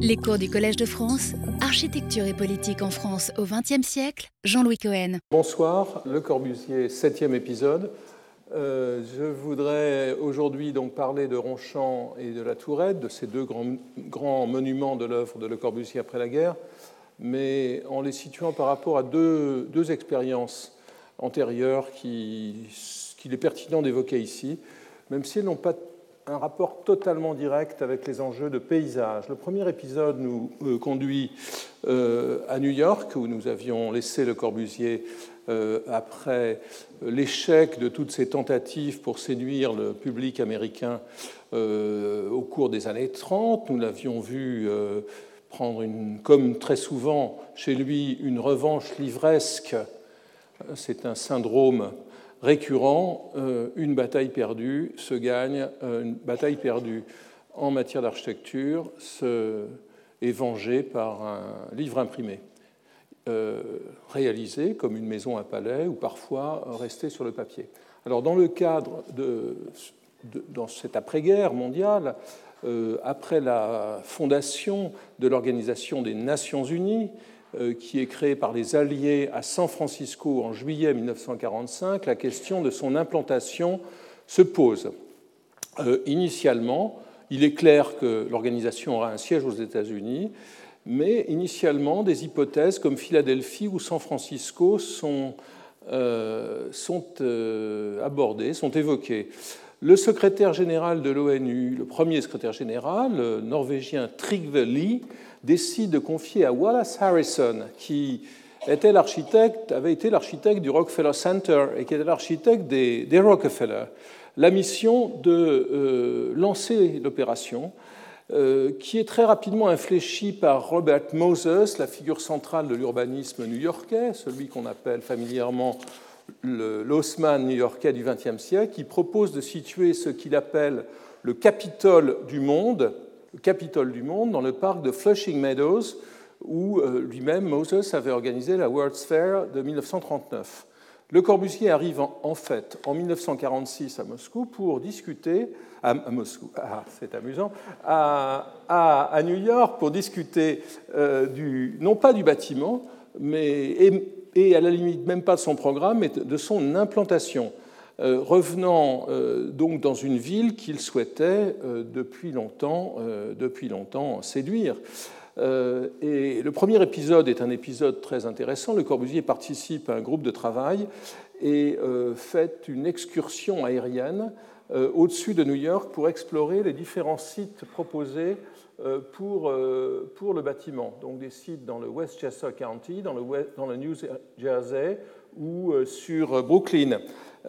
Les cours du Collège de France, Architecture et politique en France au XXe siècle, Jean-Louis Cohen. Bonsoir, Le Corbusier, septième épisode. Euh, je voudrais aujourd'hui donc parler de Ronchamp et de la Tourette, de ces deux grands, grands monuments de l'œuvre de Le Corbusier après la guerre, mais en les situant par rapport à deux, deux expériences antérieures qu'il qui est pertinent d'évoquer ici, même si elles n'ont pas un rapport totalement direct avec les enjeux de paysage. Le premier épisode nous euh, conduit euh, à New York, où nous avions laissé le Corbusier euh, après l'échec de toutes ces tentatives pour séduire le public américain au cours des années 30. Nous l'avions vu prendre, comme très souvent chez lui, une revanche livresque. C'est un syndrome récurrent, euh, une bataille perdue se gagne, euh, une bataille perdue en matière d'architecture est vengée par un livre imprimé, euh, réalisé comme une maison, un palais, ou parfois resté sur le papier. Alors dans le cadre de, cette après-guerre mondiale, après la fondation de l'Organisation des Nations Unies, qui est créé par les Alliés à San Francisco en juillet 1945, la question de son implantation se pose. Euh, initialement, il est clair que l'organisation aura un siège aux États-Unis, mais initialement, des hypothèses comme Philadelphie ou San Francisco sont, euh, abordées, sont évoquées. Le secrétaire général de l'ONU, le premier secrétaire général, le norvégien Trygve Lie, décide de confier à Wallace Harrison, qui était l'architecte, avait été l'architecte du Rockefeller Center et qui était l'architecte des, Rockefeller, la mission de euh, lancer l'opération, euh, qui est très rapidement infléchie par Robert Moses, la figure centrale de l'urbanisme new-yorkais, celui qu'on appelle familièrement l'Haussmann new-yorkais du XXe siècle, qui propose de situer ce qu'il appelle le Capitole du monde, Capitole du Monde dans le parc de Flushing Meadows, où euh, lui-même, Moses, avait organisé la World's Fair de 1939. Le Corbusier arrive en, fait en 1946 à Moscou pour discuter, à, Moscou, ah, c'est amusant, à, à, New York pour discuter euh, du, non pas du bâtiment, mais, et, et, à la limite même pas de son programme, mais de son implantation. Euh, revenant euh, donc dans une ville qu'il souhaitait euh, depuis longtemps, depuis longtemps séduire. Et le premier épisode est un épisode très intéressant. Le Corbusier participe à un groupe de travail et fait une excursion aérienne au-dessus de New York pour explorer les différents sites proposés pour, pour le bâtiment. Donc des sites dans le Westchester County, dans le, dans le New Jersey ou sur Brooklyn.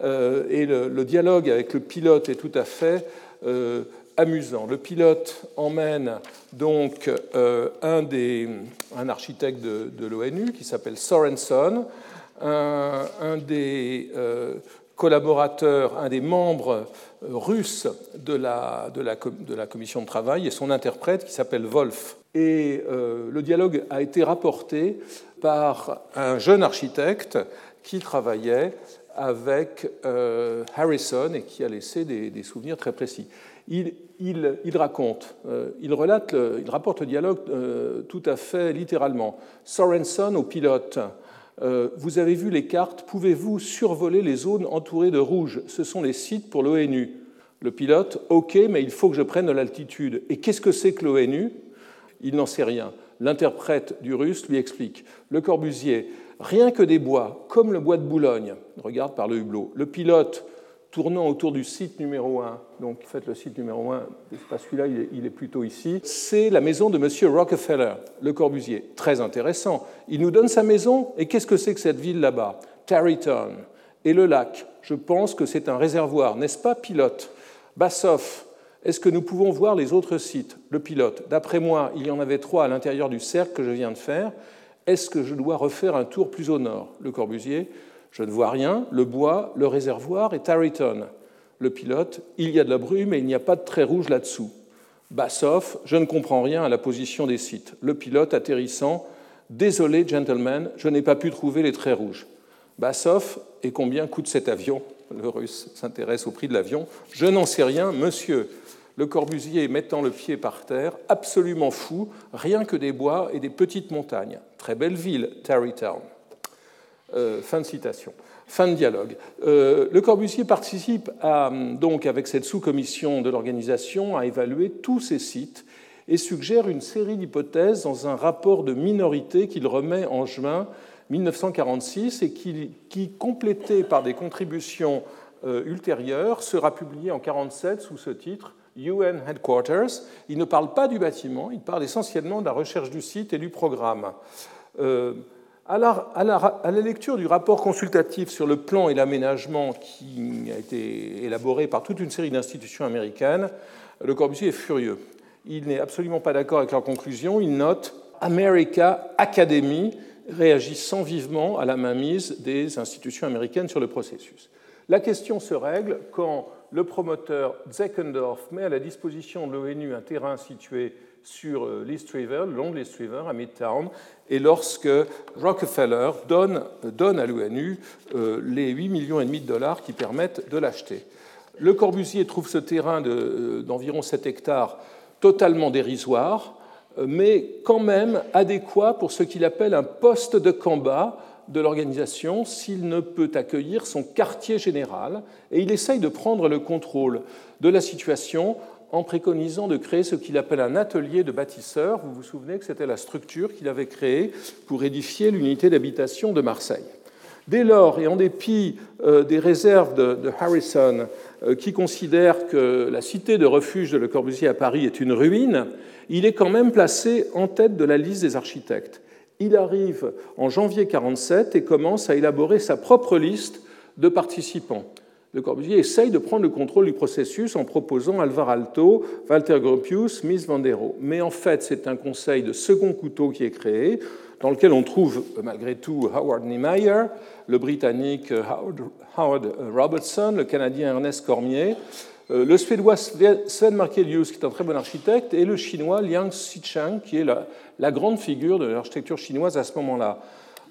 Euh, et le, dialogue avec le pilote est tout à fait euh, amusant. Le pilote emmène donc euh, un, des, un architecte de, l'ONU qui s'appelle Sorenson, un, des collaborateurs, un des membres russes de la, de, la, de la, commission de travail et son interprète qui s'appelle Wolf. Et le dialogue a été rapporté par un jeune architecte qui travaillait avec euh, Harrison et qui a laissé des, souvenirs très précis. Il, raconte, euh, il, relate, il rapporte le dialogue euh, tout à fait littéralement. Sorenson au pilote. vous avez vu les cartes, pouvez-vous survoler les zones entourées de rouge? Ce sont les sites pour l'ONU. Le pilote, ok, mais il faut que je prenne l'altitude. Et qu'est-ce que c'est que l'ONU? Il n'en sait rien. L'interprète du russe lui explique. Le Corbusier, rien que des bois, comme le bois de Boulogne, regarde par le hublot, le pilote tournant autour du site numéro 1, donc faites le site numéro 1, c'est pas celui-là, il est plutôt ici, c'est la maison de M. Rockefeller, le Corbusier. Très intéressant. Il nous donne sa maison, et qu'est-ce que c'est que cette ville là-bas? Tarrytown. Et le lac, je pense que c'est un réservoir, n'est-ce pas, pilote? Bassoff, est-ce que nous pouvons voir les autres sites? Le pilote, d'après moi, il y en avait trois à l'intérieur du cercle que je viens de faire. Est-ce que je dois refaire un tour plus au nord? Le Corbusier, je ne vois rien, le bois, le réservoir et Tarryton. Le pilote, il y a de la brume et il n'y a pas de trait rouge là-dessous. Bassoff, je ne comprends rien à la position des sites. Le pilote atterrissant, désolé, gentlemen, je n'ai pas pu trouver les traits rouges. Bassoff, et combien coûte cet avion? Le russe s'intéresse au prix de l'avion. Je n'en sais rien, monsieur. Le Corbusier mettant le pied par terre, absolument fou, rien que des bois et des petites montagnes. Très belle ville, Tarrytown. Euh, fin de citation. Fin de dialogue. Euh, le Corbusier participe donc avec cette sous-commission de l'organisation à évaluer tous ces sites et suggère une série d'hypothèses dans un rapport de minorité qu'il remet en juin 1946 et qui, complété par des contributions euh, ultérieures, sera publié en 1947 sous ce titre UN Headquarters. Il ne parle pas du bâtiment, il parle essentiellement de la recherche du site et du programme. Euh, à la, lecture du rapport consultatif sur le plan et l'aménagement qui a été élaboré par toute une série d'institutions américaines, Le Corbusier est furieux. Il n'est absolument pas d'accord avec leurs conclusions. Il note America Academy réagissant vivement à la mainmise des institutions américaines sur le processus. La question se règle quand le promoteur Zeckendorf met à la disposition de l'ONU un terrain situé sur euh, l'East River, le long de l'East River, à Midtown, et lorsque Rockefeller donne, donne à l'ONU euh, les 8 millions et demi de dollars qui permettent de l'acheter. Le Corbusier trouve ce terrain euh, d'environ 7 hectares totalement dérisoire, mais quand même adéquat pour ce qu'il appelle un poste de combat de l'organisation s'il ne peut accueillir son quartier général, et il essaye de prendre le contrôle de la situation en préconisant de créer ce qu'il appelle un atelier de bâtisseurs. Vous vous souvenez que c'était la structure qu'il avait créée pour édifier l'unité d'habitation de Marseille. Dès lors, et en dépit euh, des réserves de, Harrison, euh, qui considère que la cité de refuge de Le Corbusier à Paris est une ruine, il est quand même placé en tête de la liste des architectes. Il arrive en janvier 1947 et commence à élaborer sa propre liste de participants. Le Corbusier essaye de prendre le contrôle du processus en proposant Alvar Alto, Walter Gropius, Miss Vandero. Mais en fait, c'est un conseil de second couteau qui est créé, dans lequel on trouve malgré tout Howard Niemeyer, le Britannique Howard Robertson, le Canadien Ernest Cormier, le Suédois Sven Markelius, qui est un très bon architecte, et le Chinois Liang Xichang, qui est la, grande figure de l'architecture chinoise à ce moment-là.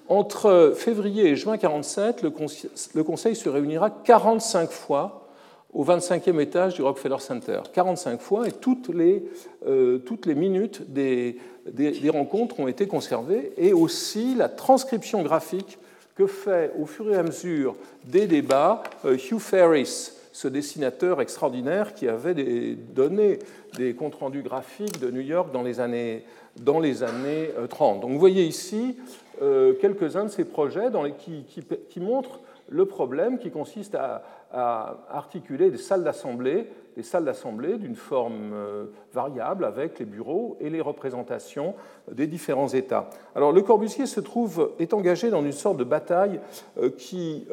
Entre février et juin 1947, le, Conseil se réunira 45 fois au 25e étage du Rockefeller Center. 45 fois, et toutes les, euh, minutes des, des, rencontres ont été conservées, et aussi la transcription graphique que fait au fur et à mesure des débats euh, Hugh Ferris, ce dessinateur extraordinaire qui avait donné des comptes rendus graphiques de New York dans les années, dans les années 30. Euh, Donc vous voyez ici euh, quelques-uns de ces projets qui, montrent le problème qui consiste à, articuler des salles d'assemblée, des salles d'assemblée d'une forme euh, variable avec les bureaux et les représentations des différents États. Alors le Corbusier se trouve est engagé dans une sorte de bataille qui,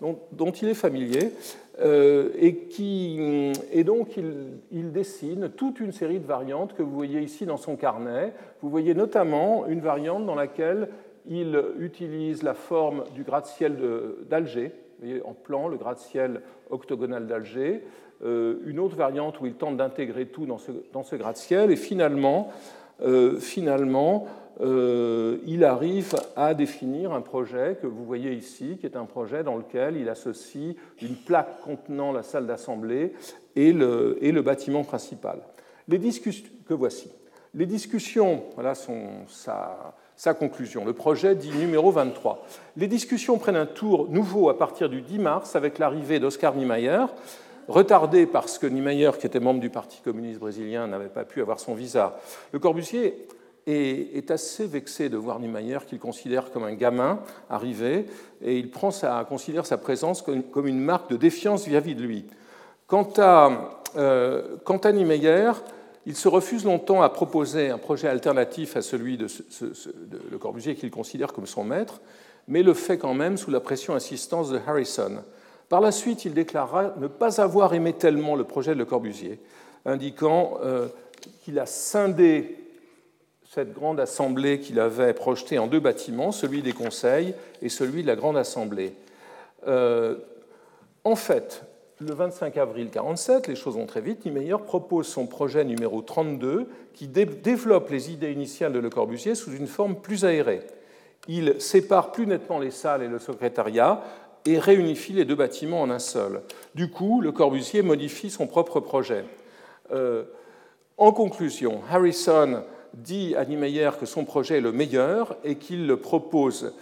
dont, dont, il est familier. Euh, et, qui, et, donc il, dessine toute une série de variantes que vous voyez ici dans son carnet. Vous voyez notamment une variante dans laquelle il utilise la forme du gratte-ciel d'Alger, en plan, le gratte-ciel octogonal d'Alger, euh, une autre variante où il tente d'intégrer tout dans ce, gratte-ciel, et finalement, euh, finalement euh, il arrive à définir un projet que vous voyez ici, qui est un projet dans lequel il associe une plaque contenant la salle d'assemblée et le, et le, bâtiment principal. Les discussions que voici. Les discussions, voilà son, sa, sa, conclusion. Le projet dit numéro 23. Les discussions prennent un tour nouveau à partir du 10 mars avec l'arrivée d'Oscar Niemeyer, retardé parce que Niemeyer, qui était membre du Parti communiste brésilien, n'avait pas pu avoir son visa. Le Corbusier est assez vexé de voir Niemeyer qu'il considère comme un gamin arrivé, et il considère sa présence comme une marque de défiance vis-à-vis de lui. Quant à, euh, quant à Niemeyer, il se refuse longtemps à proposer un projet alternatif à celui de, Le Corbusier qu'il considère comme son maître, mais le fait quand même sous la pression insistance de Harrison. Par la suite, il déclarera ne pas avoir aimé tellement le projet de Le Corbusier, indiquant euh, qu'il a scindé cette grande assemblée qu'il avait projetée en deux bâtiments, celui des conseils et celui de la grande assemblée. Euh, en fait, le 25 avril 1947, les choses vont très vite, Niemeyer propose son projet numéro 32 qui développe les idées initiales de Le Corbusier sous une forme plus aérée. Il sépare plus nettement les salles et le secrétariat et réunifie les deux bâtiments en un seul. Du coup, Le Corbusier modifie son propre projet. en conclusion, Harrison dit à Niemeyer que son projet est le meilleur et qu'il le propose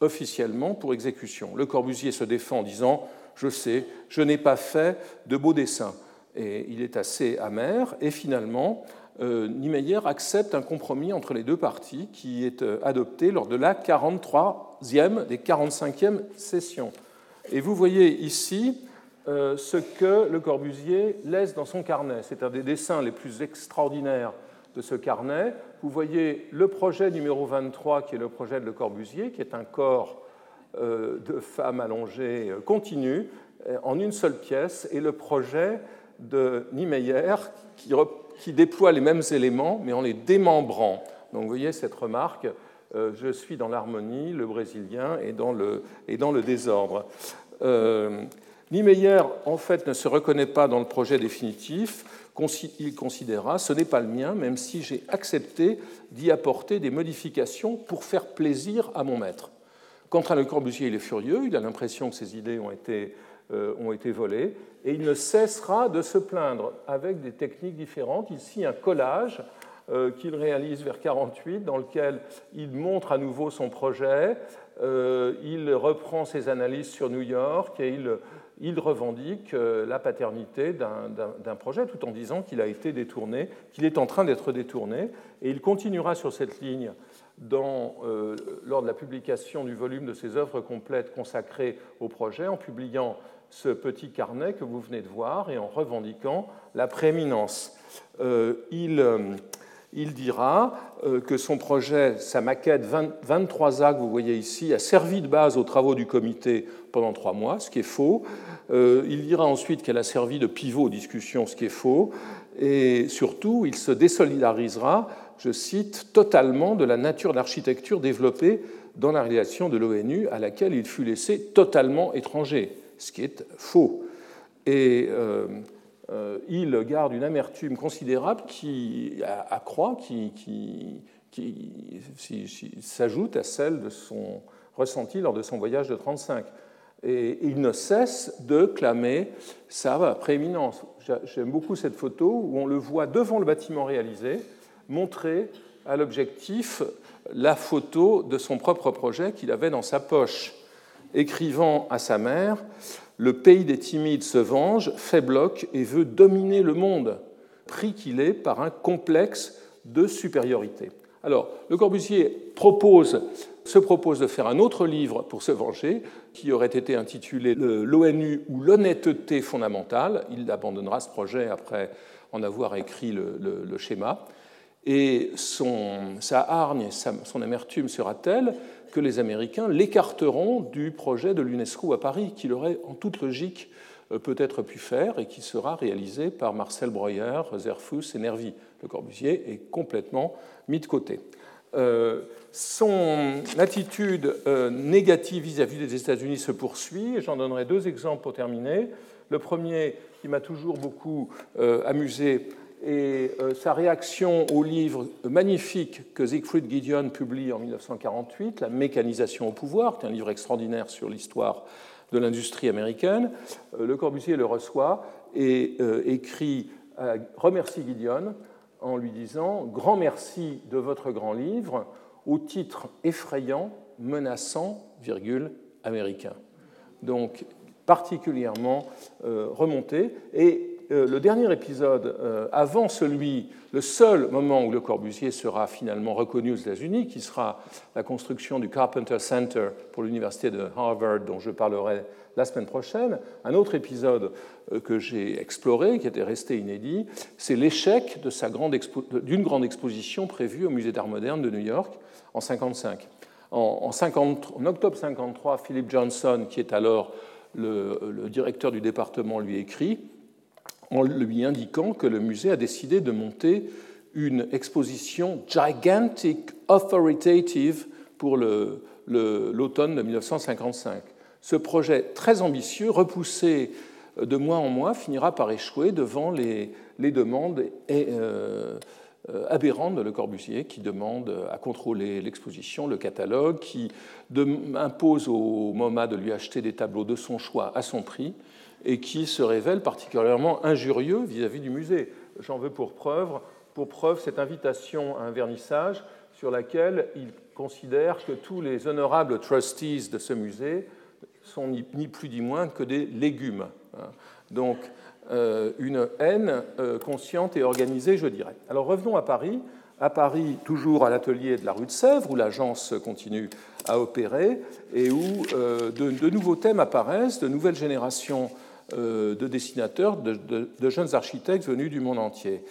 officiellement pour exécution. Le Corbusier se défend en disant Je sais, je n'ai pas fait de beaux dessins. Et il est assez amer. Et finalement, euh, Niemeyer accepte un compromis entre les deux parties qui est euh, adopté lors de la 43e des 45e sessions. Et vous voyez ici euh, ce que Le Corbusier laisse dans son carnet. C'est un des dessins les plus extraordinaires de ce carnet. Vous voyez le projet numéro 23, qui est le projet de Le Corbusier, qui est un corps de femme allongée continu, en une seule pièce, et le projet de Niemeyer, qui, déploie les mêmes éléments, mais en les démembrant. Donc vous voyez cette remarque, euh, je suis dans l'harmonie, le brésilien, et dans le, dans le désordre. Euh, Niemeyer, en fait, ne se reconnaît pas dans le projet définitif. Il considéra ce n'est pas le mien, même si j'ai accepté d'y apporter des modifications pour faire plaisir à mon maître. À Le Corbusier, il est furieux, il a l'impression que ses idées ont été euh, ont été volés, et il ne cessera de se plaindre avec des techniques différentes. Ici, un collage euh, qu'il réalise vers 48, dans lequel il montre à nouveau son projet, euh, il reprend ses analyses sur New York et il revendique la paternité d'un projet tout en disant qu'il a été détourné, qu'il est en train d'être détourné, et il continuera sur cette ligne dans, lors de la publication du volume de ses œuvres complètes consacrées au projet, en publiant ce petit carnet que vous venez de voir et en revendiquant la prééminence. Euh, il, euh, il, dira euh, que son projet, sa maquette 23 A que vous voyez ici, a servi de base aux travaux du comité pendant trois mois, ce qui est faux. il dira ensuite qu'elle a servi de pivot aux discussions, ce qui est faux. Et surtout, il se désolidarisera, je cite, totalement de la nature d'architecture développée dans la réalisation de l'ONU à laquelle il fut laissé totalement étranger ce qui est faux. Et euh, euh, il garde une amertume considérable qui accroît, qui, s'ajoute à celle de son ressenti lors de son voyage de 1935. Et il ne cesse de clamer sa prééminence. J'aime beaucoup cette photo où on le voit devant le bâtiment réalisé, montrer à l'objectif la photo de son propre projet qu'il avait dans sa poche écrivant à sa mère Le pays des timides se venge, fait bloc et veut dominer le monde, pris qu'il est par un complexe de supériorité. Alors, Le Corbusier se propose de faire un autre livre pour se venger, qui aurait été intitulé L'ONU ou l'honnêteté fondamentale. Il abandonnera ce projet après en avoir écrit le, schéma. Et sa hargne, son amertume sera telle que les Américains l'écarteront du projet de l'UNESCO à Paris, qu'il aurait en toute logique euh, peut-être pu faire et qui sera réalisé par Marcel Breuer, Zerfus et Nervi. Le Corbusier est complètement mis de côté. Euh, son attitude euh, négative vis-à-vis des États-Unis se poursuit, et j'en donnerai deux exemples pour terminer. Le premier, qui m'a toujours beaucoup amusé, et euh, sa réaction au livre magnifique que Siegfried Gideon publie en 1948, La mécanisation au pouvoir, qui est un livre extraordinaire sur l'histoire de l'industrie américaine. Euh, le Corbusier le reçoit et euh, écrit, remercie Gideon en lui disant Grand merci de votre grand livre, au titre effrayant, menaçant, virgule, américain. Donc, particulièrement remonté. Et euh, le dernier épisode, euh, avant celui, le seul moment où Le Corbusier sera finalement reconnu aux États-Unis, qui sera la construction du Carpenter Center pour l'université de Harvard, dont je parlerai la semaine prochaine, un autre épisode euh, que j'ai exploré, qui était resté inédit, c'est l'échec d'une grande, exposition prévue au Musée d'Art moderne de New York en 1955. En, octobre 1953, Philip Johnson, qui est alors le directeur du département, lui écrit en lui indiquant que le musée a décidé de monter une exposition gigantic authoritative pour l'automne de 1955. Ce projet très ambitieux, repoussé de mois en mois, finira par échouer devant les, demandes euh, aberrantes de Le Corbusier, qui demande à contrôler l'exposition, le catalogue, qui impose au MoMA de lui acheter des tableaux de son choix à son prix, et qui se révèle particulièrement injurieux vis-à-vis du musée. j'en veux pour preuve, pour preuve cette invitation à un vernissage sur laquelle il considère que tous les honorables trustees de ce musée sont ni, plus ni moins que des légumes. Hein. Donc, euh, une haine euh, consciente et organisée, je dirais. Alors revenons à Paris. À Paris, toujours à l'atelier de la rue de Sèvres, où l'agence continue à opérer et où euh, de, nouveaux thèmes apparaissent, de nouvelles générations de dessinateurs, de, jeunes architectes venus du monde entier.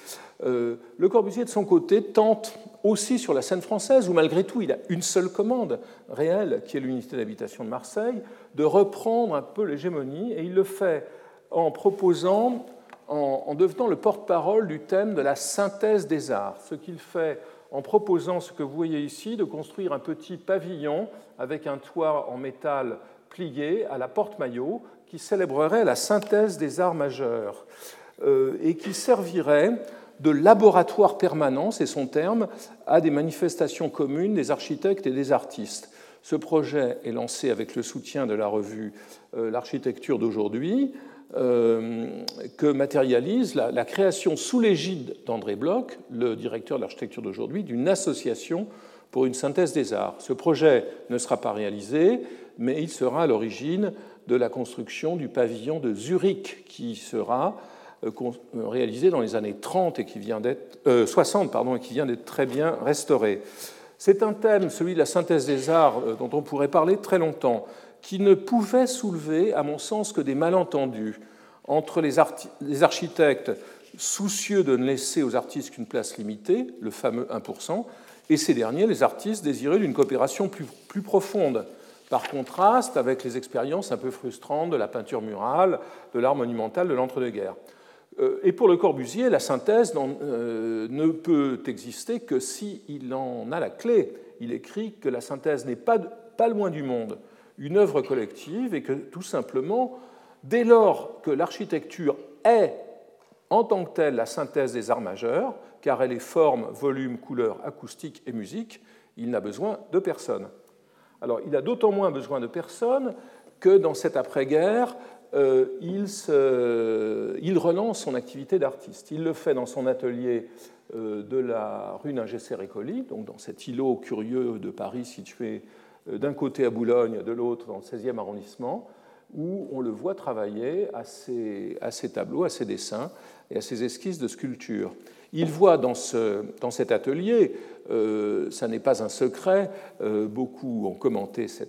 le Corbusier, de son côté, tente aussi sur la scène française, où malgré tout il a une seule commande réelle, qui est l'unité d'habitation de Marseille, de reprendre un peu l'hégémonie, et il le fait en proposant, en, devenant le porte-parole du thème de la synthèse des arts, ce qu'il fait en proposant ce que vous voyez ici, de construire un petit pavillon avec un toit en métal plié à la porte-maillot qui célébrerait la synthèse des arts majeurs euh, et qui servirait de laboratoire permanent, c'est son terme, à des manifestations communes des architectes et des artistes. Ce projet est lancé avec le soutien de la revue euh, L'architecture d'aujourd'hui, euh, que matérialise la, création sous l'égide d'André Bloch, le directeur de l'architecture d'aujourd'hui, d'une association pour une synthèse des arts. Ce projet ne sera pas réalisé, mais il sera à l'origine de la construction du pavillon de Zurich, qui sera euh, euh, réalisé dans les années 30 et qui vient d'être, 60 pardon, et qui vient d'être très bien restauré. C'est un thème, celui de la synthèse des arts, dont on pourrait parler très longtemps qui ne pouvait soulever, à mon sens, que des malentendus entre les, architectes soucieux de ne laisser aux artistes qu'une place limitée, le fameux 1%, et ces derniers, les artistes, désireux d'une coopération plus, plus, profonde, par contraste avec les expériences un peu frustrantes de la peinture murale, de l'art monumental de l'entre-deux-guerres. Euh, et pour Le Corbusier, la synthèse euh, ne peut exister que s'il en a la clé. Il écrit que la synthèse n'est pas, loin du monde, une œuvre collective et que tout simplement, dès lors que l'architecture est en tant que telle la synthèse des arts majeurs, car elle est forme, volume, couleur, acoustique et musique, il n'a besoin de personne. Alors il a d'autant moins besoin de personne que dans cette après-guerre, euh, il, relance son activité d'artiste. Il le fait dans son atelier euh, de la rue Ningesser-Récoli, donc dans cet îlot curieux de Paris situé euh, d'un côté à Boulogne, de l'autre dans le 16e arrondissement, où on le voit travailler à ses, tableaux, à ses dessins et à ses esquisses de sculpture. Il voit dans, cet atelier, euh, ça n'est pas un secret, euh, beaucoup ont commenté ce,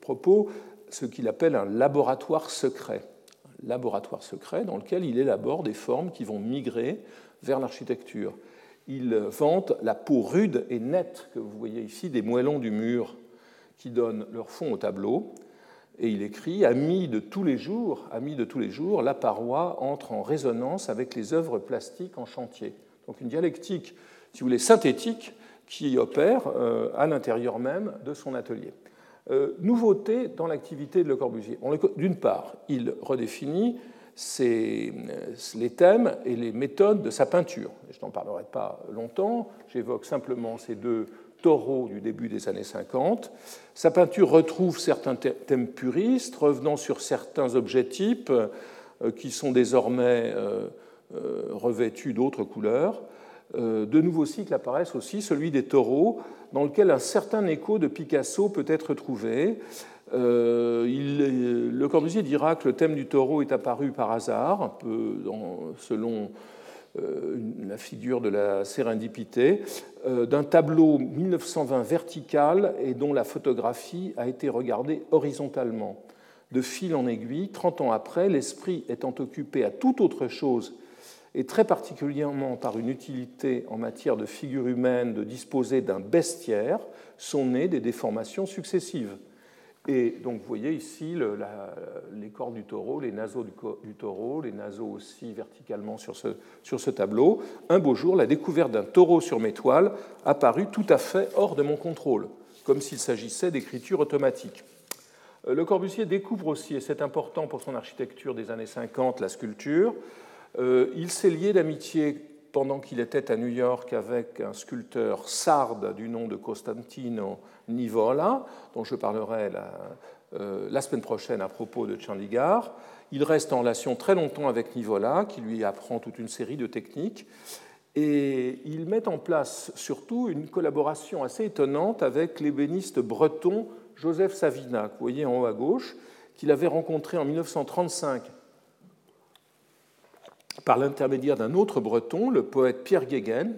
propos, ce qu'il appelle un laboratoire secret. Un laboratoire secret dans lequel il élabore des formes qui vont migrer vers l'architecture il vante la peau rude et nette que vous voyez ici des moellons du mur qui donnent leur fond au tableau. Et il écrit Ami de tous les jours, ami de tous les jours, la paroi entre en résonance avec les œuvres plastiques en chantier. Donc une dialectique, si vous voulez, synthétique qui opère euh, à l'intérieur même de son atelier. Euh, nouveauté dans l'activité de Le Corbusier. D'une part, il redéfinit euh, les thèmes et les méthodes de sa peinture. Je n'en parlerai pas longtemps, j'évoque simplement ces deux taureaux du début des années 50. Sa peinture retrouve certains thèmes puristes, revenant sur certains objets types qui sont désormais revêtus d'autres couleurs. De nouveaux cycles apparaissent aussi, celui des taureaux, dans lequel un certain écho de Picasso peut être trouvé. Euh, le Corbusier dira que le thème du taureau est apparu par hasard, un peu selon euh, la figure de la sérendipité, euh, d'un tableau 1920 vertical et dont la photographie a été regardée horizontalement. De fil en aiguille, 30 ans après, l'esprit étant occupé à toute autre chose et très particulièrement par une utilité en matière de figure humaine de disposer d'un bestiaire, sont nées des déformations successives. Et donc vous voyez ici les corps du taureau, les naseaux du, taureau, les naseaux aussi verticalement sur ce, sur ce tableau. Un beau jour, la découverte d'un taureau sur mes toiles apparut tout à fait hors de mon contrôle, comme s'il s'agissait d'écriture automatique. Euh, le Corbusier découvre aussi, et c'est important pour son architecture des années 50, la sculpture. Euh, il s'est lié d'amitié pendant qu'il était à New York avec un sculpteur sarde du nom de Costantino Nivola, dont je parlerai la, euh, semaine prochaine à propos de Chandigarh. Il reste en relation très longtemps avec Nivola, qui lui apprend toute une série de techniques. Et il met en place surtout une collaboration assez étonnante avec l'ébéniste breton Joseph Savina, que vous voyez en haut à gauche, qu'il avait rencontré en 1935 par l'intermédiaire d'un autre breton, le poète Pierre Guéguen,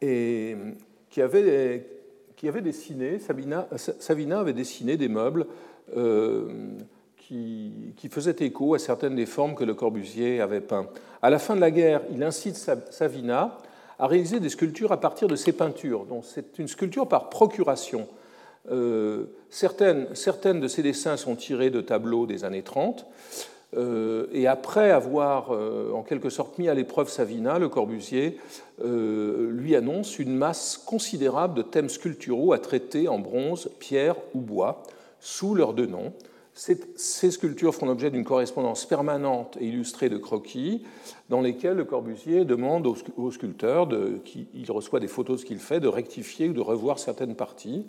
qui avait, qui avait dessiné, Savina avait dessiné des meubles euh, qui, qui, faisaient écho à certaines des formes que Le Corbusier avait peint. À la fin de la guerre, il incite Savina à réaliser des sculptures à partir de ses peintures. Donc c'est une sculpture par procuration. Euh, certaines, certaines de ces dessins sont tirés de tableaux des années 30. Euh, et après avoir euh, en quelque sorte mis à l'épreuve Savina, Le Corbusier lui annonce une masse considérable de thèmes sculpturaux à traiter en bronze, pierre ou bois, sous leurs deux noms. Ces sculptures font l'objet d'une correspondance permanente et illustrée de croquis, dans lesquels Le Corbusier demande au sculpteur, de, il reçoit des photos de ce qu'il fait, de rectifier ou de revoir certaines parties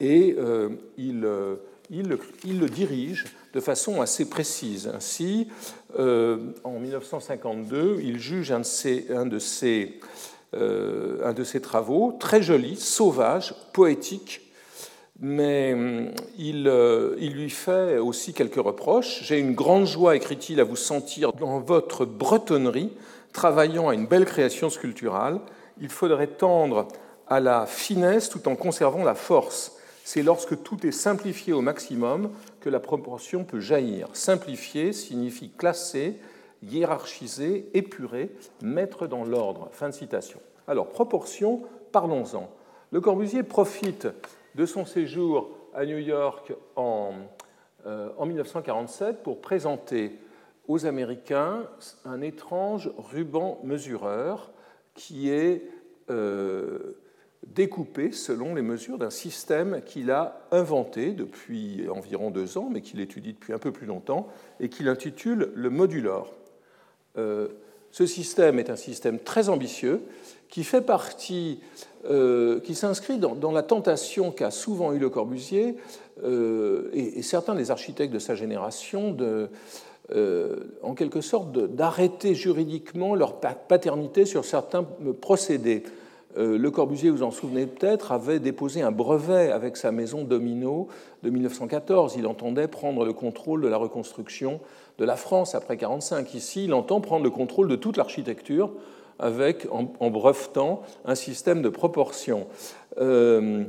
et euh, euh, il, le dirige de façon assez précise. Ainsi, euh, en 1952, il juge un de ses, un de ses travaux très joli, sauvage, poétique, mais il, il, lui fait aussi quelques reproches. J'ai une grande joie, écrit-il, à vous sentir dans votre bretonnerie, travaillant à une belle création sculpturale. Il faudrait tendre à la finesse tout en conservant la force c'est lorsque tout est simplifié au maximum que la proportion peut jaillir. Simplifier signifie classer, hiérarchiser, épurer, mettre dans l'ordre. Fin de citation. Alors, proportion, parlons-en. Le Corbusier profite de son séjour à New York en, 1947 euh, pour présenter aux Américains un étrange ruban mesureur qui est euh, découpé selon les mesures d'un système qu'il a inventé depuis environ deux ans, mais qu'il étudie depuis un peu plus longtemps, et qu'il intitule le modulor. Euh, ce système est un système très ambitieux qui fait partie, euh, qui s'inscrit dans, la tentation qu'a souvent eu Le Corbusier euh, et, certains des architectes de sa génération de, en quelque sorte d'arrêter juridiquement leur paternité sur certains procédés. Euh, le Corbusier, vous en souvenez peut-être, avait déposé un brevet avec sa maison Domino de 1914. Il entendait prendre le contrôle de la reconstruction de la France après 1945. Ici, il entend prendre le contrôle de toute l'architecture avec, en, brevetant, un système de proportion. Euh,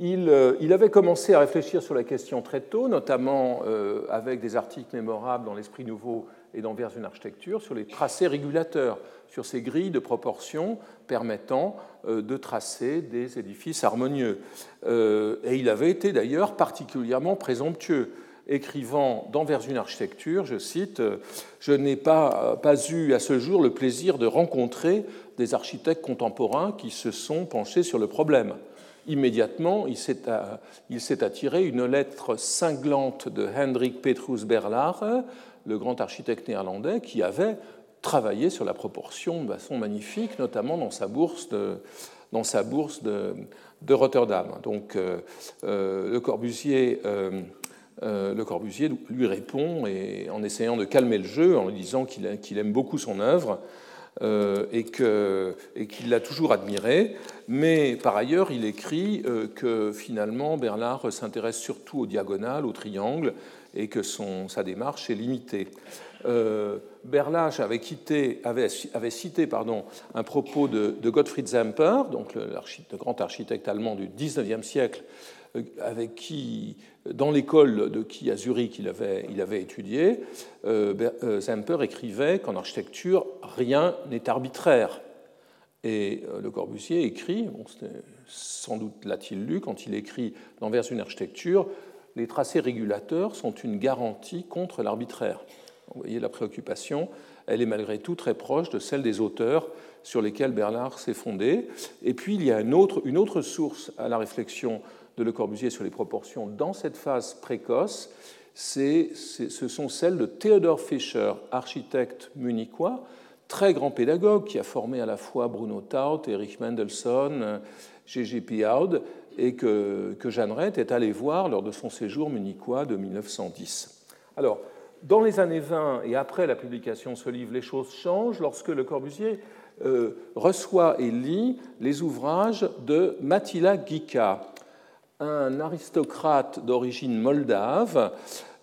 euh, il, avait commencé à réfléchir sur la question très tôt, notamment avec des articles mémorables dans l'Esprit Nouveau et dans Vers une architecture, sur les tracés régulateurs, sur ces grilles de proportion permettant euh, de tracer des édifices harmonieux. Euh, et il avait été d'ailleurs particulièrement présomptueux écrivant dans Vers une architecture, je cite, Je n'ai pas, pas eu à ce jour le plaisir de rencontrer des architectes contemporains qui se sont penchés sur le problème. Immédiatement, il s'est attiré une lettre cinglante de Hendrik Petrus Berlare, le grand architecte néerlandais, qui avait travaillé sur la proportion de façon magnifique, notamment dans sa bourse de, dans sa bourse de, Rotterdam. Donc euh, euh, le, Corbusier, euh, le Corbusier lui répond et, en essayant de calmer le jeu, en lui disant qu'il aime beaucoup son œuvre et qu'il l'a toujours admiré. Mais par ailleurs, il écrit que finalement Bernard s'intéresse surtout aux diagonales, aux triangles, et que son, sa démarche est limitée. Euh, Berlage avait, cité pardon, un propos de, Gottfried Zemper, donc le, grand architecte allemand du XIXe siècle, euh, avec qui, dans l'école de qui à Zurich il avait, étudié, euh, Zemper écrivait qu'en architecture, rien n'est arbitraire. Et Le Corbusier écrit, sans doute l'a-t-il lu, quand il écrit dans Vers une architecture, les tracés régulateurs sont une garantie contre l'arbitraire. Vous voyez la préoccupation, elle est malgré tout très proche de celle des auteurs sur lesquels Bernard s'est fondé. Et puis il y a une autre, source à la réflexion de Le Corbusier sur les proportions dans cette phase précoce, ce sont celles de Theodor Fischer, architecte munichois, très grand pédagogue qui a formé à la fois Bruno Taut, Erich Mendelssohn, G.G. Piaud, et que, que Jeanneret est allé voir lors de son séjour munichois de 1910. Alors, dans les années 20 et après la publication de ce livre, les choses changent lorsque Le Corbusier euh, reçoit et lit les ouvrages de Matila Gika, un aristocrate d'origine moldave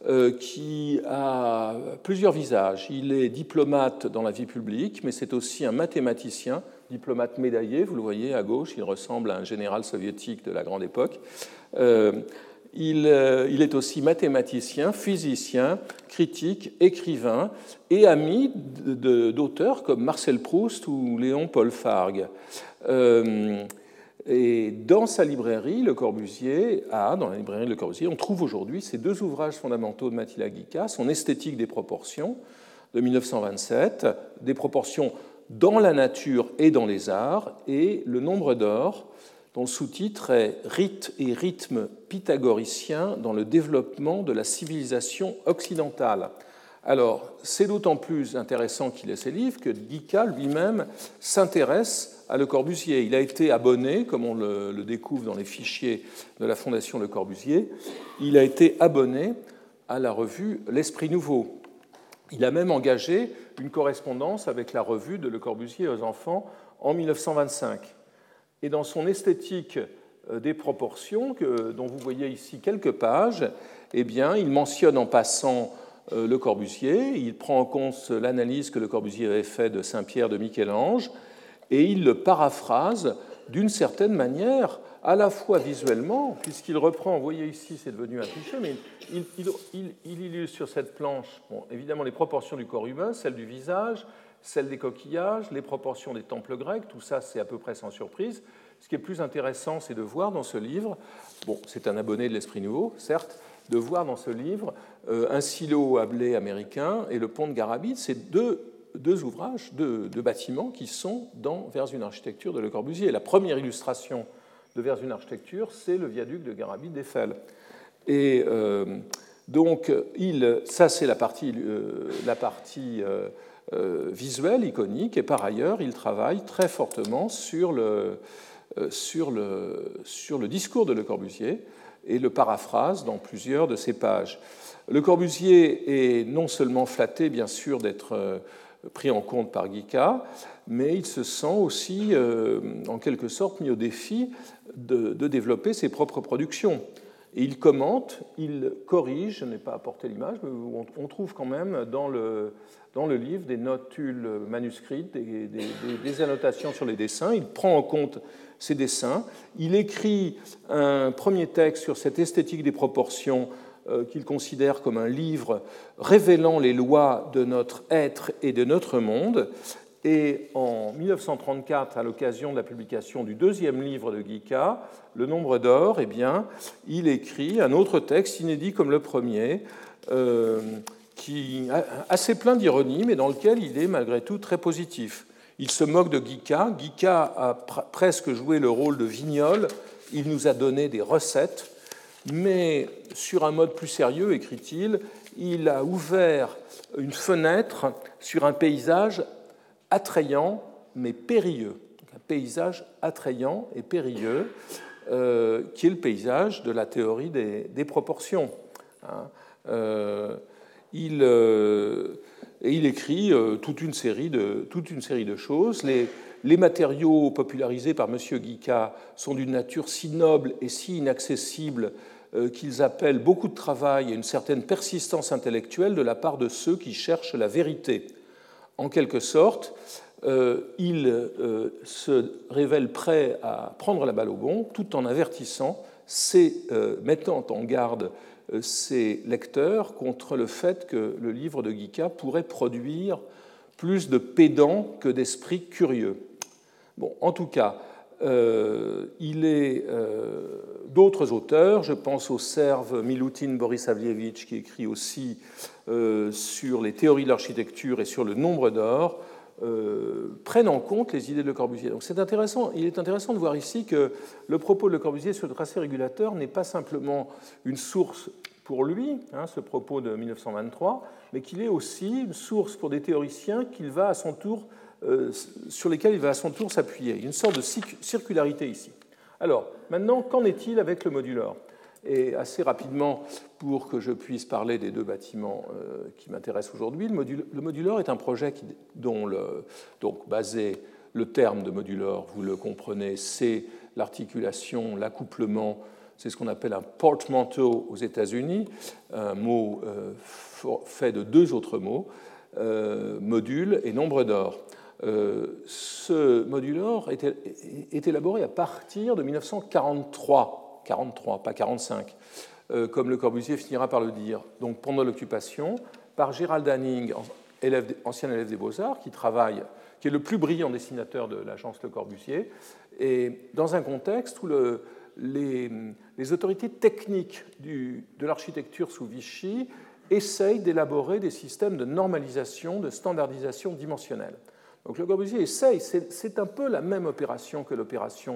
euh, qui a plusieurs visages. Il est diplomate dans la vie publique, mais c'est aussi un mathématicien, diplomate médaillé, vous le voyez à gauche, il ressemble à un général soviétique de la grande époque. Euh, euh, il, est aussi mathématicien, physicien, critique, écrivain et ami d'auteurs comme Marcel Proust ou Léon Paul Fargue. Euh, et dans sa librairie, Le Corbusier on trouve aujourd'hui ces deux ouvrages fondamentaux de Mathilda Guica, son Esthétique des proportions de 1927, des proportions dans la nature et dans les arts, et Le Nombre d'or dont le sous-titre est Rite et rythme pythagoricien dans le développement de la civilisation occidentale. Alors, c'est d'autant plus intéressant qu'il ait ces livres que Guica lui-même s'intéresse à Le Corbusier. Il a été abonné, comme on le, découvre dans les fichiers de la Fondation Le Corbusier, il a été abonné à la revue L'Esprit Nouveau. Il a même engagé une correspondance avec la revue de Le Corbusier aux enfants en 1925. Et dans son esthétique euh, des proportions, dont vous voyez ici quelques pages, eh bien, il mentionne en passant euh, Le Corbusier, il prend en compte l'analyse que Le Corbusier avait faite de Saint-Pierre de Michel-Ange, et il le paraphrase d'une certaine manière, à la fois visuellement, puisqu'il reprend, vous voyez ici, c'est devenu un cliché, mais il, il, illustre sur cette planche, évidemment, les proportions du corps humain, celles du visage, celle des coquillages, les proportions des temples grecs, tout ça c'est à peu près sans surprise. Ce qui est plus intéressant, c'est de voir dans ce livre, bon, c'est un abonné de l'Esprit Nouveau, certes, de voir dans ce livre euh, un silo à blé américain et le pont de Garabit, c'est deux, deux, ouvrages, deux, bâtiments qui sont dans Vers une architecture de Le Corbusier. La première illustration de Vers une architecture, c'est le viaduc de Garabit d'Eiffel. Et euh, donc, il, ça c'est la partie, euh, la partie euh, visuel, iconique, et par ailleurs, il travaille très fortement sur le, sur le, sur le discours de Le Corbusier et le paraphrase dans plusieurs de ses pages. Le Corbusier est non seulement flatté, bien sûr, d'être pris en compte par Guica, mais il se sent aussi, en quelque sorte, mis au défi de, développer ses propres productions. Et il commente, il corrige, je n'ai pas apporté l'image, mais on trouve quand même dans le, dans le livre des notules manuscrites, des, des, annotations sur les dessins. Il prend en compte ces dessins. Il écrit un premier texte sur cette esthétique des proportions euh, qu'il considère comme un livre révélant les lois de notre être et de notre monde. Et en 1934, à l'occasion de la publication du deuxième livre de Guica, Le Nombre d'or, eh bien, il écrit un autre texte inédit comme le premier, euh, qui assez plein d'ironie, mais dans lequel il est malgré tout très positif. Il se moque de Guica. Guica a presque joué le rôle de Vignol. Il nous a donné des recettes, mais sur un mode plus sérieux, écrit-il, il a ouvert une fenêtre sur un paysage attrayant mais périlleux. Un paysage attrayant et périlleux, euh, qui est le paysage de la théorie des, proportions. Hein. Euh, il, euh, il écrit toute, une série de, toute une série de choses. Les, les matériaux popularisés par M. Guica sont d'une nature si noble et si inaccessible qu'ils appellent beaucoup de travail et une certaine persistance intellectuelle de la part de ceux qui cherchent la vérité. En quelque sorte, il se révèle prêt à prendre la balle au bon tout en avertissant, mettant en garde euh, ses lecteurs contre le fait que le livre de Guica pourrait produire plus de pédants que d'esprits curieux. Bon, en tout cas, euh, il est euh, d'autres auteurs, je pense au Serve Milutin Borisavljevic qui écrit aussi sur les théories de l'architecture et sur le nombre d'or, prennent en compte les idées de Le Corbusier. Donc c'est intéressant, il est intéressant de voir ici que le propos de Le Corbusier sur le tracé régulateur n'est pas simplement une source pour lui, hein, ce propos de 1923, mais qu'il est aussi une source pour des théoriciens qu'il va à son tour, euh, sur lesquels il va à son tour s'appuyer. Il y a une sorte de circularité ici. Alors, maintenant, qu'en est-il avec le modulor Et assez rapidement, pour que je puisse parler des deux bâtiments qui m'intéressent aujourd'hui, le, Modulor est un projet dont le, donc basé, le terme de Modulor, vous le comprenez, c'est l'articulation, l'accouplement, c'est ce qu'on appelle un portmanteau aux États-Unis, un mot fait de deux autres mots, module et nombre d'or. Euh, ce modulor est, est, élaboré à partir de 1943, 43, pas 45, euh, comme Le Corbusier finira par le dire, donc pendant l'occupation, par Gérald Hanning, ancien élève des Beaux-Arts, qui travaille, qui est le plus brillant dessinateur de l'agence Le Corbusier, et dans un contexte où le, les, autorités techniques de l'architecture sous Vichy essayent d'élaborer des systèmes de normalisation, de standardisation dimensionnelle. Donc Le Corbusier essaye, c'est un peu la même opération que l'opération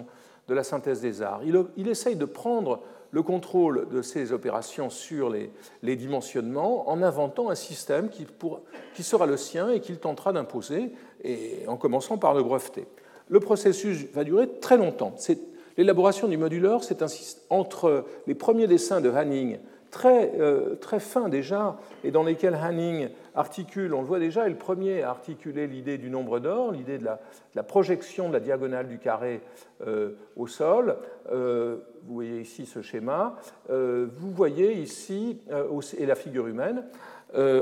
de la synthèse des arts. Il, essaye de prendre le contrôle de ces opérations sur les, dimensionnements en inventant un système qui, qui sera le sien et qu'il tentera d'imposer, en commençant par le breveter. Le processus va durer très longtemps. L'élaboration du moduleur, c'est entre les premiers dessins de Hanning très, euh, très fins déjà, et dans lesquels Hanning articule, on le voit déjà, est le premier à articuler l'idée du nombre d'or, l'idée de, la, projection de la diagonale du carré euh, au sol. Euh, vous voyez ici ce schéma. vous voyez ici, et la figure humaine.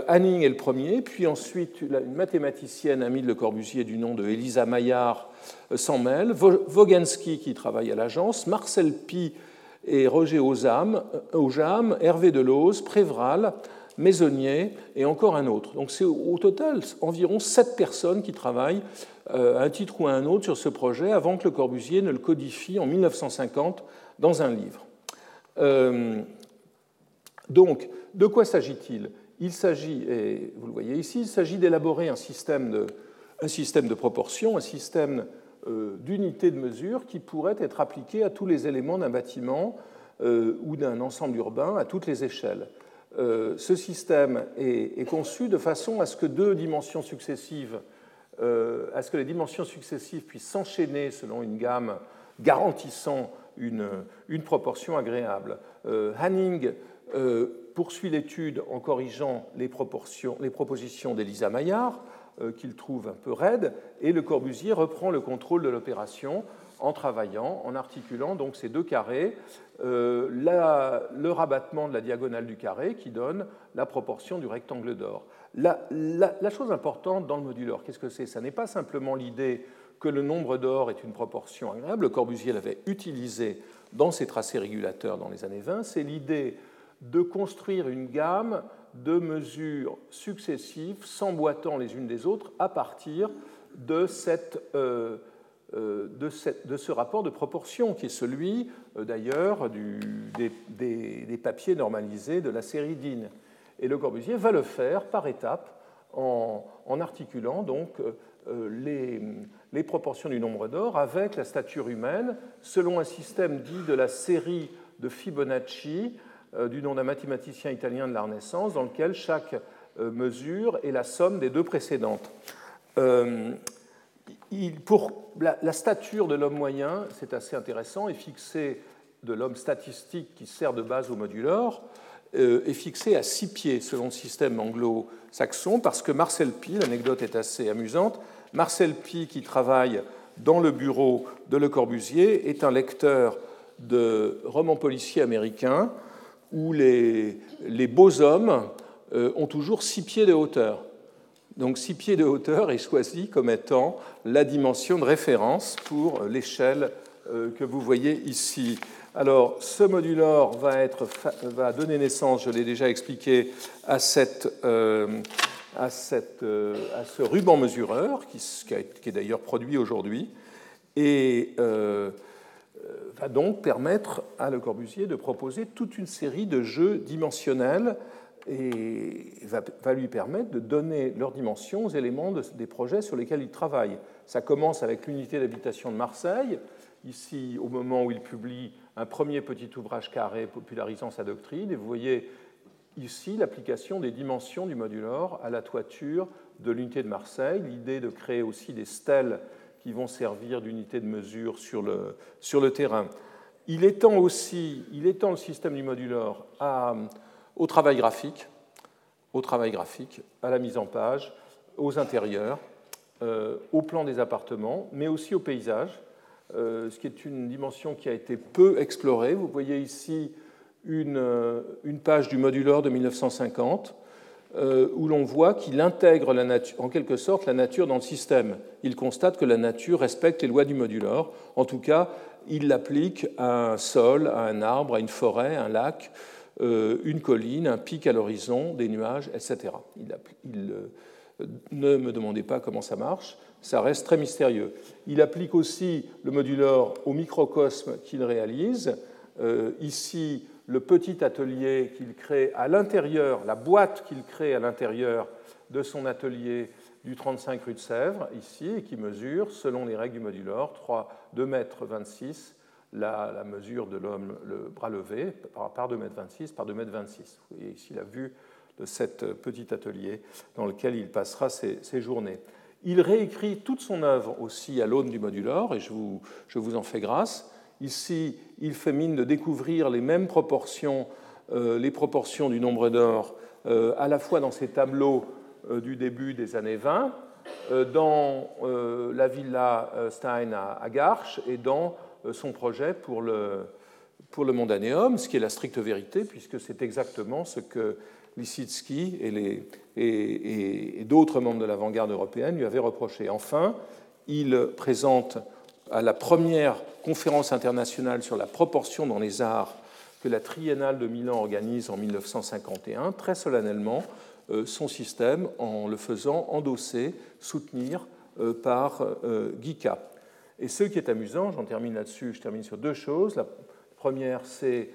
Hanning est le premier, puis ensuite une mathématicienne amie de Le Corbusier du nom de Elisa Maillard s'en mêle, Vogensky qui travaille à l'agence, Marcel Pi et Roger Aujam, Hervé Delose, Prévral, Maisonnier et encore un autre. Donc c'est au total environ sept personnes qui travaillent euh, à un titre ou à un autre sur ce projet avant que Le Corbusier ne le codifie en 1950 dans un livre. Euh, donc, de quoi s'agit-il? Il s'agit, et vous le voyez ici, il s'agit d'élaborer un système de, un système de proportion, un système euh, d'unités de mesure qui pourraient être appliquées à tous les éléments d'un bâtiment euh, ou d'un ensemble urbain à toutes les échelles. Euh, ce système est, conçu de façon à ce que deux dimensions successives, à ce que les dimensions successives puissent s'enchaîner selon une gamme garantissant une, proportion agréable. Hanning poursuit l'étude en corrigeant les, les propositions d'Elisa Maillard euh, qu'il trouve un peu raide, et Le Corbusier reprend le contrôle de l'opération en travaillant, en articulant donc ces deux carrés, euh, le rabattement de la diagonale du carré qui donne la proportion du rectangle d'or. La, chose importante dans le moduleur, qu'est-ce que c'est? Ça n'est pas simplement l'idée que le nombre d'or est une proportion agréable, Le Corbusier l'avait utilisé dans ses tracés régulateurs dans les années 20, c'est l'idée de construire une gamme de mesures successives s'emboîtant les unes des autres à partir de, euh, euh, de, ce rapport de proportion qui est celui euh, d'ailleurs des, des, papiers normalisés de la série DIN. Et Le Corbusier va le faire par étapes en, articulant donc les, les proportions du nombre d'or avec la stature humaine selon un système dit de la série de Fibonacci du nom d'un mathématicien italien de la Renaissance, dans lequel chaque euh, mesure est la somme des deux précédentes. Euh, pour la, stature de l'homme moyen, c'est assez intéressant, est fixée de l'homme statistique qui sert de base au modulor, est fixée à six pieds selon le système anglo-saxon, parce que Marcel Pi, l'anecdote est assez amusante, Marcel Pi, qui travaille dans le bureau de Le Corbusier, est un lecteur de romans policiers américains où les, beaux hommes euh, ont toujours six pieds de hauteur. Donc six pieds de hauteur est choisi comme étant la dimension de référence pour l'échelle euh, que vous voyez ici. Alors ce modulor va, être, va donner naissance, je l'ai déjà expliqué, à, cette, euh, à, cette, à, ce ruban mesureur qui est d'ailleurs produit aujourd'hui. Et va donc permettre à Le Corbusier de proposer toute une série de jeux dimensionnels et va, lui permettre de donner leur dimension aux éléments des projets sur lesquels il travaille. Ça commence avec l'unité d'habitation de Marseille, ici au moment où il publie un premier petit ouvrage carré popularisant sa doctrine, et vous voyez ici l'application des dimensions du modulor à la toiture de l'unité de Marseille, l'idée de créer aussi des stèles qui vont servir d'unité de mesure sur le, sur le terrain. Il étend aussi il étend le système du modulor au travail graphique, au travail graphique, à la mise en page, aux intérieurs, euh, au plan des appartements, mais aussi au paysage, euh, ce qui est une dimension qui a été peu explorée. Vous voyez ici une, euh, une page du modulor de 1950 où l'on voit qu'il intègre en quelque sorte la nature dans le système. Il constate que la nature respecte les lois du modulor. En tout cas, il l'applique à un sol, à un arbre, à une forêt, un lac, une colline, un pic à l'horizon, des nuages, etc. Il ne me demandez pas comment ça marche, ça reste très mystérieux. Il applique aussi le modulor au microcosme qu'il réalise. Euh, ici, le petit atelier qu'il crée à l'intérieur, la boîte qu'il crée à l'intérieur de son atelier du 35 rue de Sèvres, ici, et qui mesure, selon les règles du modulor, 3, 2 mètres 26, la, la mesure de l'homme, le bras levé, par, 2 mètres 26 par 2 mètres 26. Vous voyez ici la vue de cet petit atelier dans lequel il passera ses, journées. Il réécrit toute son œuvre aussi à l'aune du modulor, et je vous, en fais grâce. Ici, il fait mine de découvrir les mêmes proportions, euh, les proportions du nombre d'or, euh, à la fois dans ses tableaux euh, du début des années 20, dans la villa Stein à, Garches et dans son projet pour le, pour le Mondanéum, ce qui est la stricte vérité, puisque c'est exactement ce que Lissitsky et, et, d'autres membres de l'avant-garde européenne lui avaient reproché. Enfin, il présente à la première conférence internationale sur la proportion dans les arts que la Triennale de Milan organise en 1951, très solennellement, euh, son système en le faisant endosser, soutenir euh, par euh, Guica. Et ce qui est amusant, j'en termine là-dessus, je termine sur deux choses. La première, c'est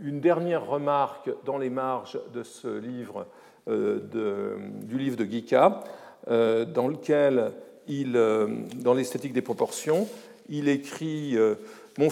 une dernière remarque dans les marges de ce livre, euh, du livre de Guica, dans lequel euh, dans l'esthétique des proportions, il écrit mon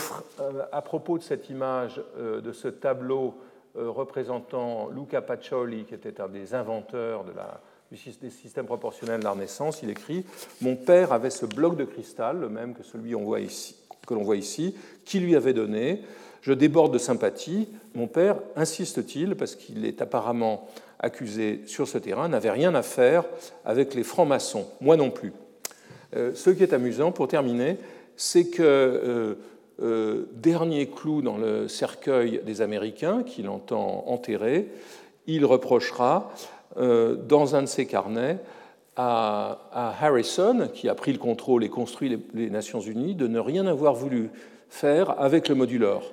à propos de cette image, de ce tableau représentant Luca Pacioli, qui était un des inventeurs de la, des systèmes proportionnels de la Renaissance, il écrit Mon père avait ce bloc de cristal, le même que celui que l'on voit ici, qui lui avait donné je déborde de sympathie. Mon père, insiste-t-il, parce qu'il est apparemment accusé sur ce terrain, n'avait rien à faire avec les francs-maçons, moi non plus. Euh, ce qui est amusant, pour terminer, c'est que, euh, euh, dernier clou dans le cercueil des Américains qu'il entend enterrer, il reprochera, dans un de ses carnets, à, Harrison, qui a pris le contrôle et construit les Nations Unies, de ne rien avoir voulu faire avec le modulor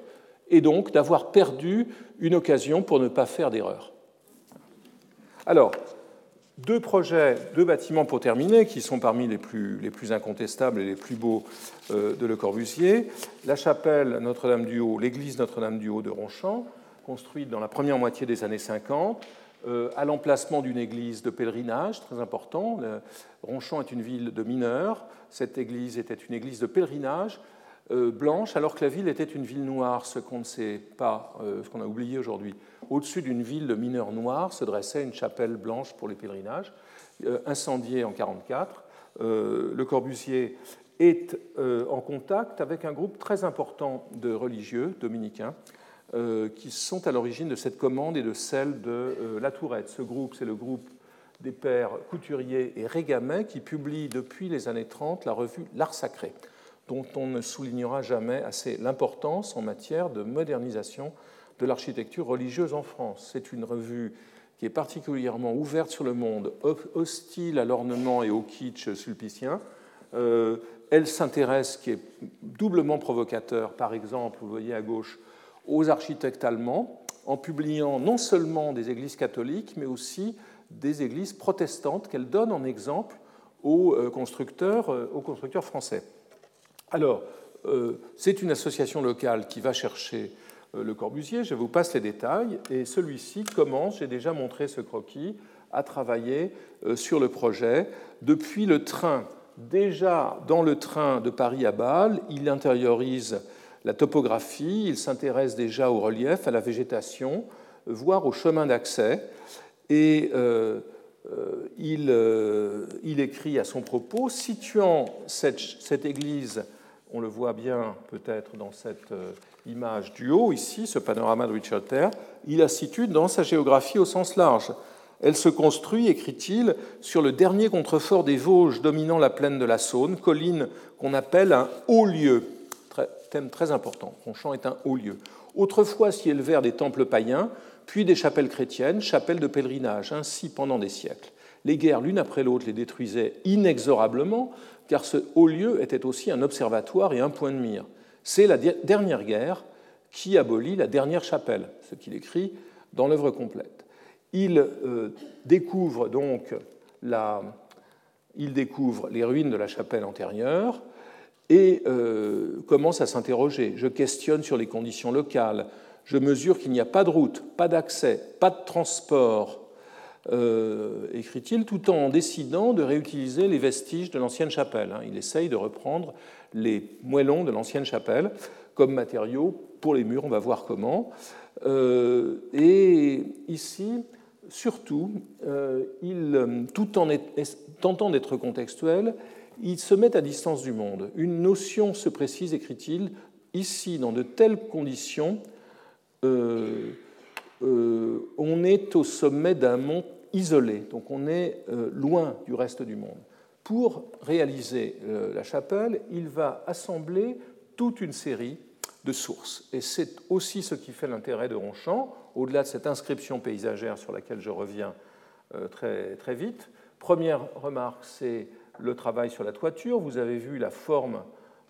et donc d'avoir perdu une occasion pour ne pas faire d'erreur. Alors, deux projets, deux bâtiments pour terminer, qui sont parmi les plus, les plus incontestables et les plus beaux euh, de Le Corbusier. La chapelle Notre-Dame-du-Haut, l'église Notre-Dame-du-Haut de Ronchamp, construite dans la première moitié des années 50, euh, à l'emplacement d'une église de pèlerinage, très important. Ronchamp est une ville de mineurs. Cette église était une église de pèlerinage blanche, alors que la ville était une ville noire, ce qu'on ne sait pas, euh, ce qu'on a oublié aujourd'hui. Au-dessus d'une ville de mineurs noirs se dressait une chapelle blanche pour les pèlerinages, euh, incendiée en 1944. Le Corbusier est en contact avec un groupe très important de religieux dominicains qui sont à l'origine de cette commande et de celle de la Tourette. Ce groupe, c'est le groupe des pères Couturier et Régamet qui publie depuis les années 30 la revue L'Art Sacré dont on ne soulignera jamais assez l'importance en matière de modernisation de l'architecture religieuse en France. C'est une revue qui est particulièrement ouverte sur le monde, hostile à l'ornement et au kitsch sulpicien. Euh, elle s'intéresse, qui est doublement provocateur, par exemple, vous voyez à gauche, aux architectes allemands, en publiant non seulement des églises catholiques, mais aussi des églises protestantes qu'elle donne en exemple aux euh, euh, aux constructeurs français. Alors, euh, c'est une association locale qui va chercher euh, le Corbusier, je vous passe les détails, et celui-ci commence, j'ai déjà montré ce croquis, à travailler euh, sur le projet. Depuis le train. Déjà dans le train de Paris à Bâle, il intériorise la topographie, il s'intéresse déjà au relief, à la végétation, voire au chemin d'accès, et il, écrit à son propos, situant cette église on le voit bien peut-être dans cette euh, image du haut, ici, ce panorama de Terre, il la situe dans sa géographie au sens large. Elle se construit, écrit-il, sur le dernier contrefort des Vosges dominant la plaine de la Saône, colline qu'on appelle un haut lieu. thème très important. Ronchamp est un haut lieu. Autrefois s'y élevèrent des temples païens, puis des chapelles chrétiennes, chapelles de pèlerinage, ainsi pendant des siècles. Les guerres l'une après l'autre les détruisaient inexorablement, car ce haut lieu était aussi un observatoire et un point de mire. C'est la dernière guerre qui abolit la dernière chapelle, ce qu'il écrit dans l'œuvre complète. Il euh, découvre donc les ruines de la chapelle antérieure et euh, commence à s'interroger. Je questionne sur les conditions locales. Je mesure qu'il n'y a pas de route, pas d'accès, pas de transport, euh, écrit-il, tout en décidant de réutiliser les vestiges de l'ancienne chapelle. Hein. Il essaye de reprendre les moellons de l'ancienne chapelle comme matériaux pour les murs, on va voir comment. Euh, et ici, surtout, euh, il, tout en tentant d'être contextuel, il se met à distance du monde. Une notion se précise, écrit-il, ici, dans de telles conditions, on est au sommet d'un mont isolé, donc on est euh, loin du reste du monde. Pour réaliser euh, la chapelle, il va assembler toute une série de sources. Et c'est aussi ce qui fait l'intérêt de Ronchamp, au-delà de cette inscription paysagère sur laquelle je reviens euh, très, très vite. Première remarque, c'est le travail sur la toiture. Vous avez vu la forme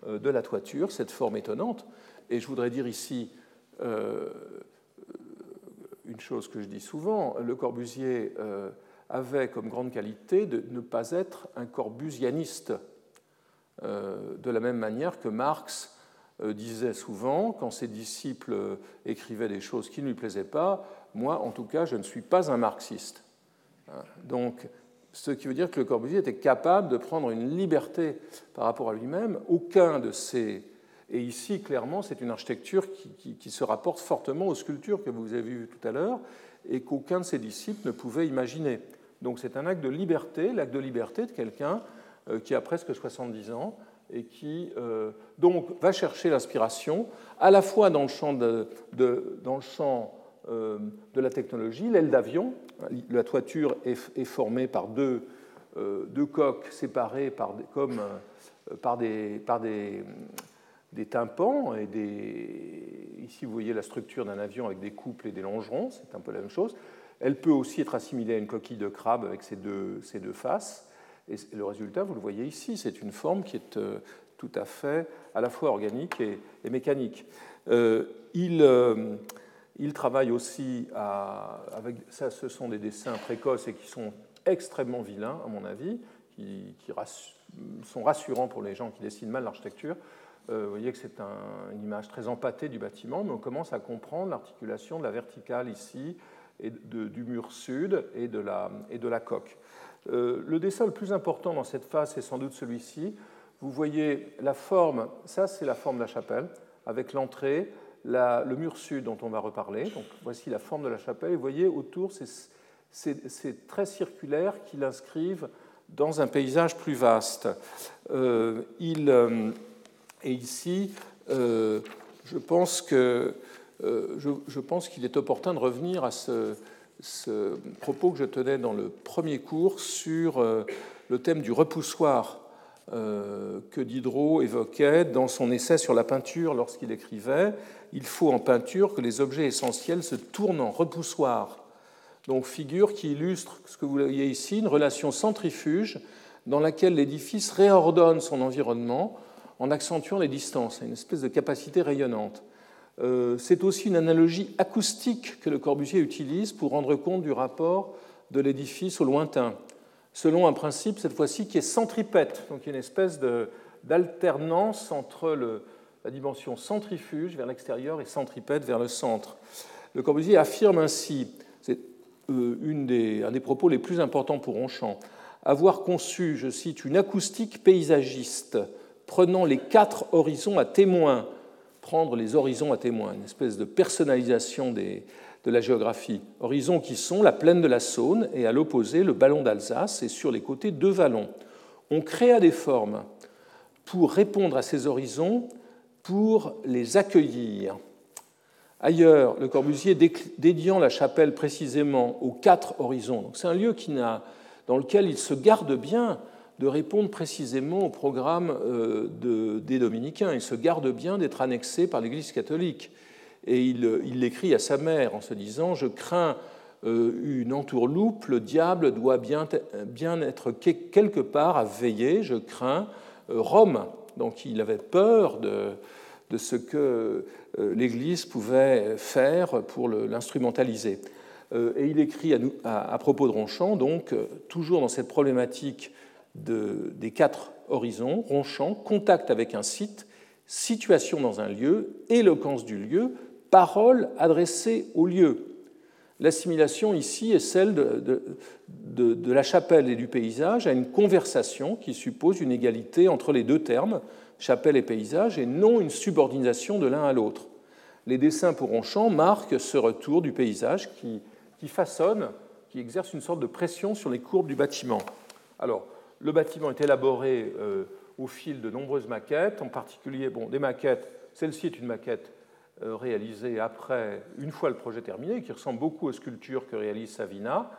de la toiture, cette forme étonnante. Et je voudrais dire ici une chose que je dis souvent, Le Corbusier euh, avait comme grande qualité de ne pas être un corbusianiste, euh, de la même manière que Marx euh, disait souvent, quand ses disciples écrivaient des choses qui ne lui plaisaient pas, moi, en tout cas, je ne suis pas un marxiste. Hein, donc, ce qui veut dire que Le Corbusier était capable de prendre une liberté par rapport à lui-même. Aucun de ses et ici, clairement, c'est une architecture qui, se rapporte fortement aux sculptures que vous avez vues tout à l'heure et qu'aucun de ses disciples ne pouvait imaginer. Donc c'est un acte de liberté, l'acte de liberté de quelqu'un euh, qui a presque 70 ans et qui euh, donc va chercher l'inspiration à la fois dans le champ de, euh, la technologie, l'aile d'avion, la toiture est, formée par deux, coques séparées par, comme, par des des tympans et des. Ici, vous voyez la structure d'un avion avec des couples et des longerons, c'est un peu la même chose. Elle peut aussi être assimilée à une coquille de crabe avec ses deux, deux faces. Et le résultat, vous le voyez ici, c'est une forme qui est euh, tout à fait à la fois organique et, mécanique. Euh, il, euh, il, travaille aussi avec ça, ce sont des dessins précoces et qui sont extrêmement vilains, à mon avis, qui, qui sont rassurants pour les gens qui dessinent mal l'architecture. Euh, vous voyez que c'est une image très empâtée du bâtiment, mais on commence à comprendre l'articulation de la verticale ici, et du mur sud et de la, et de la coque. Euh, le dessin le plus important dans cette phase, c'est sans doute celui-ci. Vous voyez la forme, ça c'est la forme de la chapelle, avec l'entrée, le mur sud dont on va reparler. Donc voici la forme de la chapelle, et vous voyez autour ces, traits circulaires qui l'inscrivent dans un paysage plus vaste. Euh, il, et ici, euh, je pense que euh, je, qu'il est opportun de revenir à ce, propos que je tenais dans le premier cours sur euh, le thème du repoussoir que Diderot évoquait dans son essai sur la peinture lorsqu'il écrivait Il faut en peinture que les objets essentiels se tournent en repoussoir. Donc, figure qui illustre ce que vous voyez ici, une relation centrifuge dans laquelle l'édifice réordonne son environnement en accentuant les distances, une espèce de capacité rayonnante. Euh, c'est aussi une analogie acoustique que le Corbusier utilise pour rendre compte du rapport de l'édifice au lointain, selon un principe cette fois-ci qui est centripète, donc une espèce d'alternance entre la dimension centrifuge vers l'extérieur et centripète vers le centre. Le Corbusier affirme ainsi, c'est euh, un des propos les plus importants pour Ronchamp, avoir conçu, je cite, une acoustique paysagiste prenant les quatre horizons à témoin, prendre les horizons à témoin, une espèce de personnalisation de la géographie. Horizons qui sont la plaine de la Saône et à l'opposé le ballon d'Alsace et sur les côtés deux vallons. On créa des formes pour répondre à ces horizons, pour les accueillir. Ailleurs, Le Corbusier dédiant la chapelle précisément aux quatre horizons. C'est un lieu qui dans lequel il se garde bien de répondre précisément au programme euh, des dominicains. Il se garde bien d'être annexé par l'Église catholique. Et il, l'écrit à sa mère en se disant Je crains euh, une entourloupe, le diable doit bien, être quelque part à veiller, je crains euh, Rome. Donc il avait peur de, de ce que l'Église pouvait faire pour l'instrumentaliser. Et il écrit à, à, propos de Ronchamp, donc, toujours dans cette problématique des quatre horizons, Ronchamp, contact avec un site, situation dans un lieu, éloquence du lieu, parole adressée au lieu. L'assimilation ici est celle de, la chapelle et du paysage à une conversation qui suppose une égalité entre les deux termes, chapelle et paysage, et non une subordination de l'un à l'autre. Les dessins pour Ronchamp marquent ce retour du paysage qui, qui façonne, qui exerce une sorte de pression sur les courbes du bâtiment. Alors, le bâtiment est élaboré euh, au fil de nombreuses maquettes, en particulier bon, des maquettes. Celle-ci est une maquette euh, réalisée après, une fois le projet terminé, qui ressemble beaucoup aux sculptures que réalise Savina.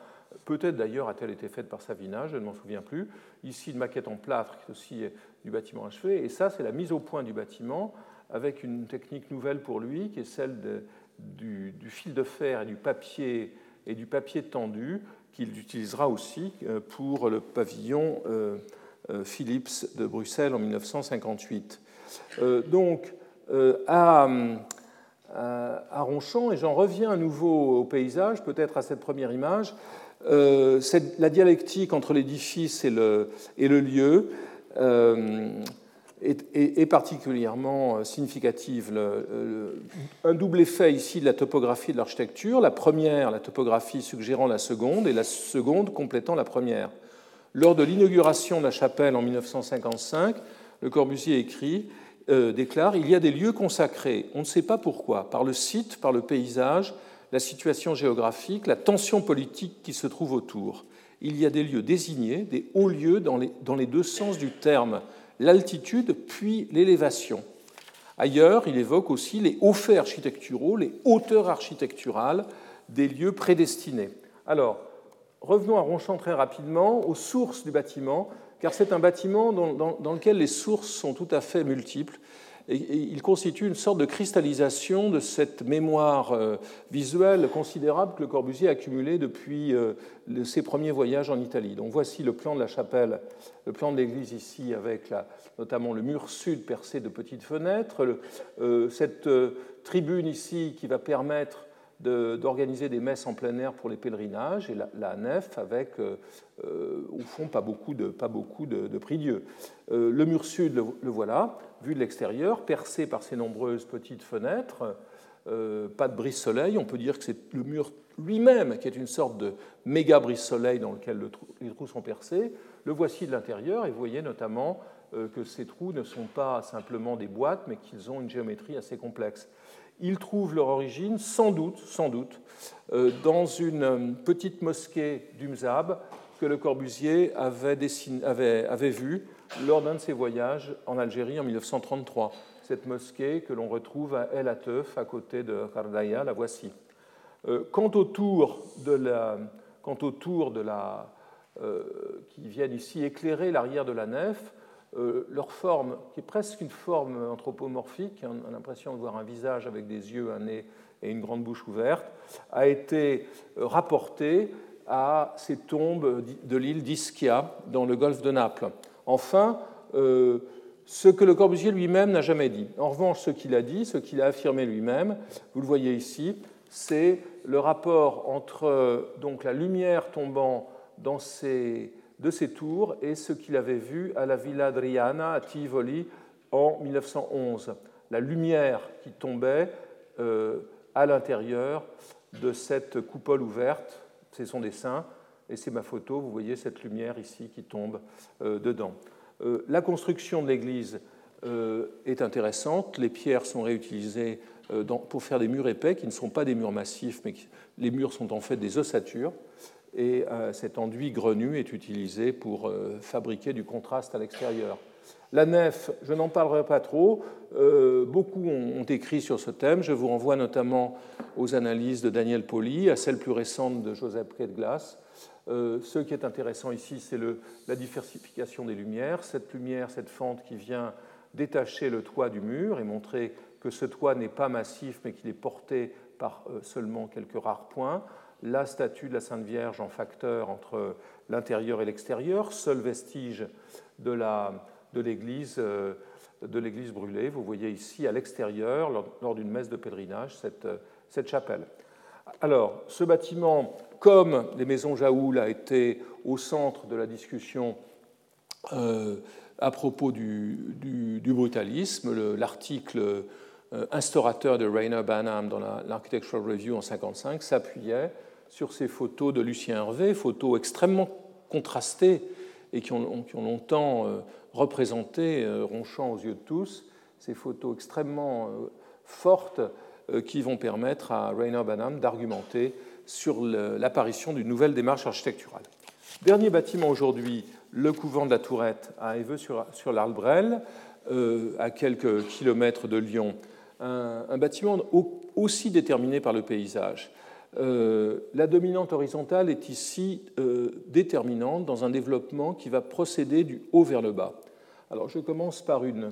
Peut-être d'ailleurs a-t-elle été faite par Savina, je ne m'en souviens plus. Ici, une maquette en plâtre qui est aussi du bâtiment achevé. Et ça, c'est la mise au point du bâtiment avec une technique nouvelle pour lui, qui est celle du, du, fil de fer et du papier, et du papier tendu qu'il utilisera aussi euh, pour le pavillon euh, euh, Philips de Bruxelles en 1958. Donc, à, Ronchamp, et j'en reviens à nouveau au paysage, peut-être à cette première image, la dialectique entre l'édifice et le, et le lieu est, particulièrement euh, significative. un double effet ici de la topographie de l'architecture, la première, la topographie suggérant la seconde, et la seconde complétant la première. Lors de l'inauguration de la chapelle en 1955, Le Corbusier écrit, euh, déclare Il y a des lieux consacrés, on ne sait pas pourquoi, par le site, par le paysage, la situation géographique, la tension politique qui se trouve autour. Il y a des lieux désignés, des hauts lieux dans les, dans les deux sens du terme, l'altitude puis l'élévation. Ailleurs, il évoque aussi les hauts faits architecturaux, les hauteurs architecturales des lieux prédestinés. Alors, revenons à Ronchamp très rapidement, aux sources du bâtiment, car c'est un bâtiment dans, lequel les sources sont tout à fait multiples il constitue une sorte de cristallisation de cette mémoire euh, visuelle considérable que le Corbusier a accumulée depuis euh, ses premiers voyages en Italie. Donc voici le plan de la chapelle, le plan de l'église ici, avec notamment le mur sud percé de petites fenêtres, euh, cette tribune ici qui va permettre d'organiser des messes en plein air pour les pèlerinages et la, nef avec, au fond, pas beaucoup de, pas beaucoup de, de prie-dieu. le mur sud, le voilà vu de l'extérieur, percé par ces nombreuses petites fenêtres, euh, pas de brise-soleil. On peut dire que c'est le mur lui-même qui est une sorte de méga brise-soleil dans lequel les trous sont percés. Le voici de l'intérieur et vous voyez notamment euh, que ces trous ne sont pas simplement des boîtes, mais qu'ils ont une géométrie assez complexe. Ils trouvent leur origine, sans doute, sans doute, euh, dans une petite mosquée d'Umzab que le Corbusier avait, dessiné, avait, avait vue lors d'un de ses voyages en Algérie en 1933. Cette mosquée que l'on retrouve à El Atef, à côté de Kardaya, la voici. Euh, quant aux tours de la, de la, euh, qui viennent ici éclairer l'arrière de la nef, euh, leur forme, qui est presque une forme anthropomorphique, on a l'impression de voir un visage avec des yeux, un nez et une grande bouche ouverte, a été rapportée à ces tombes de l'île d'Ischia dans le golfe de Naples. Enfin, euh, ce que le Corbusier lui-même n'a jamais dit. En revanche, ce qu'il a dit, ce qu'il a affirmé lui-même, vous le voyez ici, c'est le rapport entre donc, la lumière tombant dans ces, de ces tours et ce qu'il avait vu à la Villa Adriana à Tivoli en 1911. La lumière qui tombait euh, à l'intérieur de cette coupole ouverte, c'est son dessin, et c'est ma photo, vous voyez cette lumière ici qui tombe euh, dedans. Euh, la construction de l'église euh, est intéressante, les pierres sont réutilisées pour faire des murs épais qui ne sont pas des murs massifs, mais les murs sont en fait des ossatures, et cet enduit grenu est utilisé pour fabriquer du contraste à l'extérieur. La nef, je n'en parlerai pas trop. Beaucoup ont, écrit sur ce thème. Je vous renvoie notamment aux analyses de Daniel Poli, à celles plus récentes de Joseph Ketglas. Euh, ce qui est intéressant ici, c'est la diversification des lumières. Cette lumière, cette fente qui vient détacher le toit du mur et montrer que ce toit n'est pas massif, mais qu'il est porté par euh, seulement quelques rares points. La statue de la Sainte Vierge en facteur entre l'intérieur et l'extérieur, seul vestige de l'église euh, de brûlée. Vous voyez ici à l'extérieur, lors, d'une messe de pèlerinage, cette, chapelle. Alors, ce bâtiment, comme les maisons Jaoul, a été au centre de la discussion euh, à propos du, brutalisme. L'article euh, instaurateur de Rainer Banham dans l'Architectural Review en 1955 s'appuyait sur ces photos de Lucien Hervé, photos extrêmement contrastées et qui ont, longtemps euh, représenté Ronchamp aux yeux de tous, ces photos extrêmement fortes qui vont permettre à Rainer Banham d'argumenter sur l'apparition d'une nouvelle démarche architecturale. Dernier bâtiment aujourd'hui, le couvent de la Tourette à Éveux sur, sur l'Arbrel, euh, à quelques kilomètres de Lyon. Un, bâtiment aussi déterminé par le paysage. Euh, la dominante horizontale est ici euh, déterminante dans un développement qui va procéder du haut vers le bas. Alors je commence par une,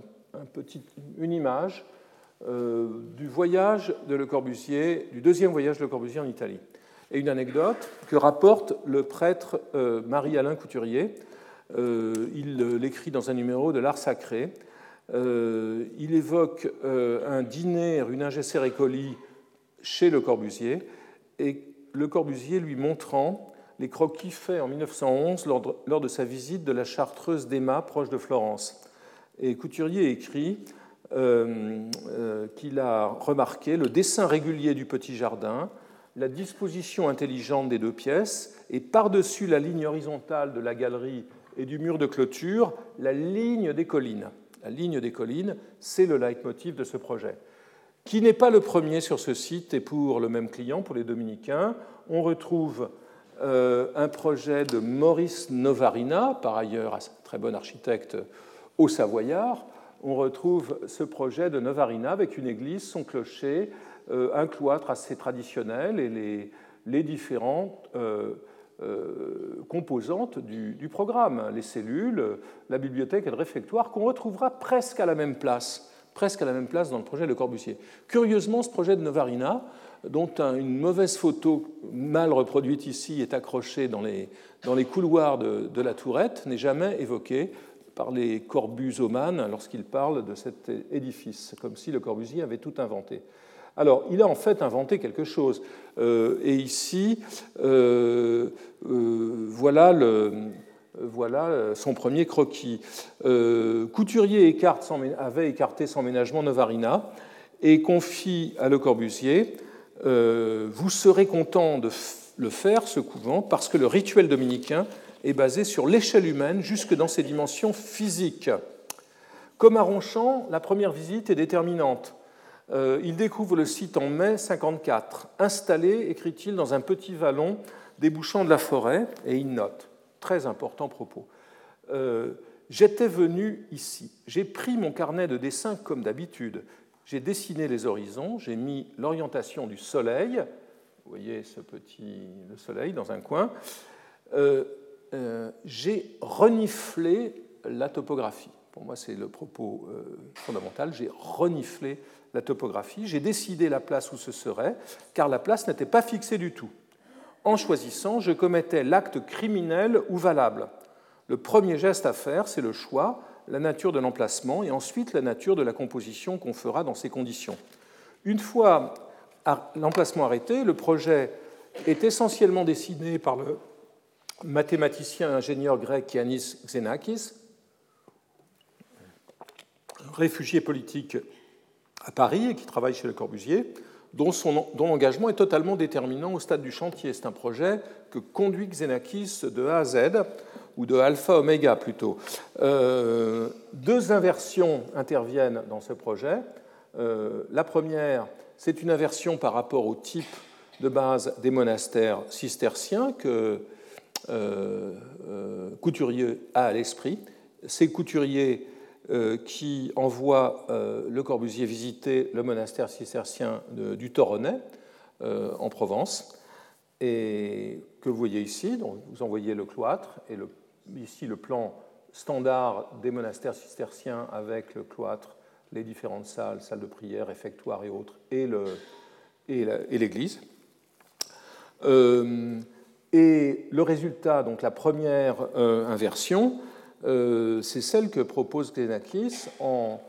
une image du voyage de Le Corbusier, du deuxième voyage de Le Corbusier en Italie et une anecdote que rapporte le prêtre euh, Marie-Alain Couturier. Euh, il l'écrit dans un numéro de l'Art sacré. Euh, il évoque un dîner une ingessé Récoli chez Le Corbusier et Le Corbusier lui montrant les croquis faits en 1911 lors de, sa visite de la chartreuse d'Emma, proche de Florence. Et Couturier écrit qu'il a remarqué le dessin régulier du petit jardin, la disposition intelligente des deux pièces et par-dessus la ligne horizontale de la galerie et du mur de clôture, la ligne des collines. La ligne des collines, c'est le leitmotiv de ce projet, qui n'est pas le premier sur ce site et pour le même client, pour les dominicains. On retrouve euh, un projet de Maurice Novarina, par ailleurs très bon architecte au Savoyard. On retrouve ce projet de Novarina avec une église, son clocher, un cloître assez traditionnel et les, différentes euh, euh, composantes du, programme, les cellules, la bibliothèque et le réfectoire, qu'on retrouvera presque à la même place, presque à la même place dans le projet de Corbusier. Curieusement, ce projet de Novarina, dont une mauvaise photo mal reproduite ici est accrochée dans les, couloirs de, de la tourette, n'est jamais évoqué par les Corbusomanes lorsqu'ils parlent de cet édifice, comme si le Corbusier avait tout inventé. Alors, il a en fait inventé quelque chose. Euh, et ici, euh, euh, voilà, son premier croquis. Couturier avait écarté son ménagement Novarina et confie à Le Corbusier Vous serez content de le faire, ce couvent, parce que le rituel dominicain est basé sur l'échelle humaine jusque dans ses dimensions physiques. Comme à Ronchamp, la première visite est déterminante. Euh, il découvre le site en mai 54, installé, écrit-il, dans un petit vallon débouchant de la forêt, et il note, très important propos, euh, J'étais venu ici, j'ai pris mon carnet de dessin comme d'habitude, j'ai dessiné les horizons, j'ai mis l'orientation du soleil, vous voyez ce petit le soleil dans un coin, euh, j'ai reniflé la topographie. Pour moi, c'est le propos fondamental. J'ai reniflé la topographie, j'ai décidé la place où ce serait, car la place n'était pas fixée du tout. En choisissant, je commettais l'acte criminel ou valable. Le premier geste à faire, c'est le choix, la nature de l'emplacement et ensuite la nature de la composition qu'on fera dans ces conditions. Une fois l'emplacement arrêté, le projet est essentiellement dessiné par le mathématicien et ingénieur grec Yanis Xenakis, réfugié politique à Paris et qui travaille chez Le Corbusier, dont, l'engagement est totalement déterminant au stade du chantier. C'est un projet que conduit Xenakis de A à Z, ou de alpha oméga plutôt. Euh, deux inversions interviennent dans ce projet. Euh, la première, c'est une inversion par rapport au type de base des monastères cisterciens que euh, Couturier a à l'esprit. Ces couturiers qui envoie Le Corbusier visiter le monastère cistercien du Toronnais en Provence, et que vous voyez ici. Donc vous envoyez le cloître, et ici le plan standard des monastères cisterciens avec le cloître, les différentes salles, salles de prière, réfectoires et autres, et l'église. Euh, et le résultat, donc la première euh, inversion, euh, c'est celle que propose Xenakis en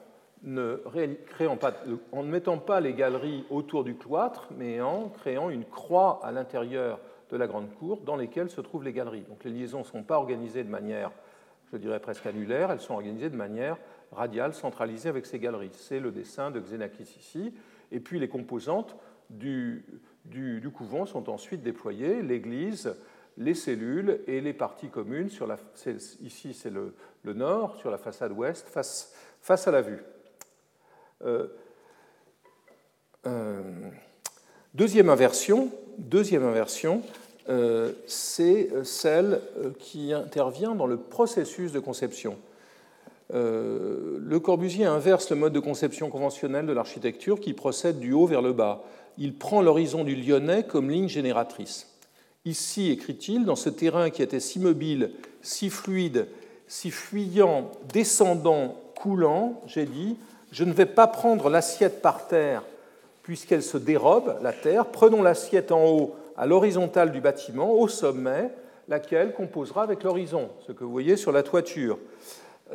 ne, créant pas, en mettant pas les galeries autour du cloître, mais en créant une croix à l'intérieur de la grande cour dans lesquelles se trouvent les galeries. Donc les liaisons ne sont pas organisées de manière, je dirais presque annulaire, elles sont organisées de manière radiale, centralisée avec ces galeries. C'est le dessin de Xenakis ici. Et puis les composantes du, du, couvent sont ensuite déployées, l'église, les cellules et les parties communes. Sur ici, c'est le, nord, sur la façade ouest, face, face à la vue. Euh, euh, deuxième inversion, deuxième inversion euh, c'est celle qui intervient dans le processus de conception. le Corbusier inverse le mode de conception conventionnel de l'architecture qui procède du haut vers le bas il prend l'horizon du Lyonnais comme ligne génératrice. Ici, écrit-il, dans ce terrain qui était si mobile, si fluide, si fuyant, descendant, coulant, j'ai dit, je ne vais pas prendre l'assiette par terre puisqu'elle se dérobe, la terre, prenons l'assiette en haut à l'horizontale du bâtiment, au sommet, laquelle composera avec l'horizon, ce que vous voyez sur la toiture.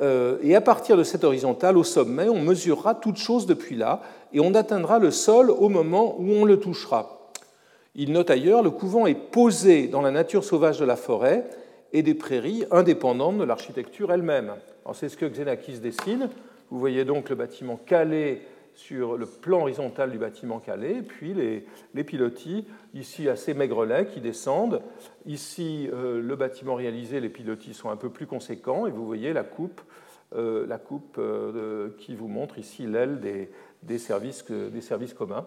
Euh, et à partir de cette horizontale, au sommet, on mesurera toute chose depuis là, et on atteindra le sol au moment où on le touchera. Il note ailleurs, le couvent est posé dans la nature sauvage de la forêt et des prairies indépendantes de l'architecture elle-même. C'est ce que Xenakis dessine. Vous voyez donc le bâtiment calé sur le plan horizontal du bâtiment calé, puis les, pilotis, ici assez maigrelets, qui descendent. Ici, euh, le bâtiment réalisé, les pilotis sont un peu plus conséquents, et vous voyez la coupe, euh, la coupe euh, qui vous montre ici l'aile des, services, des services communs.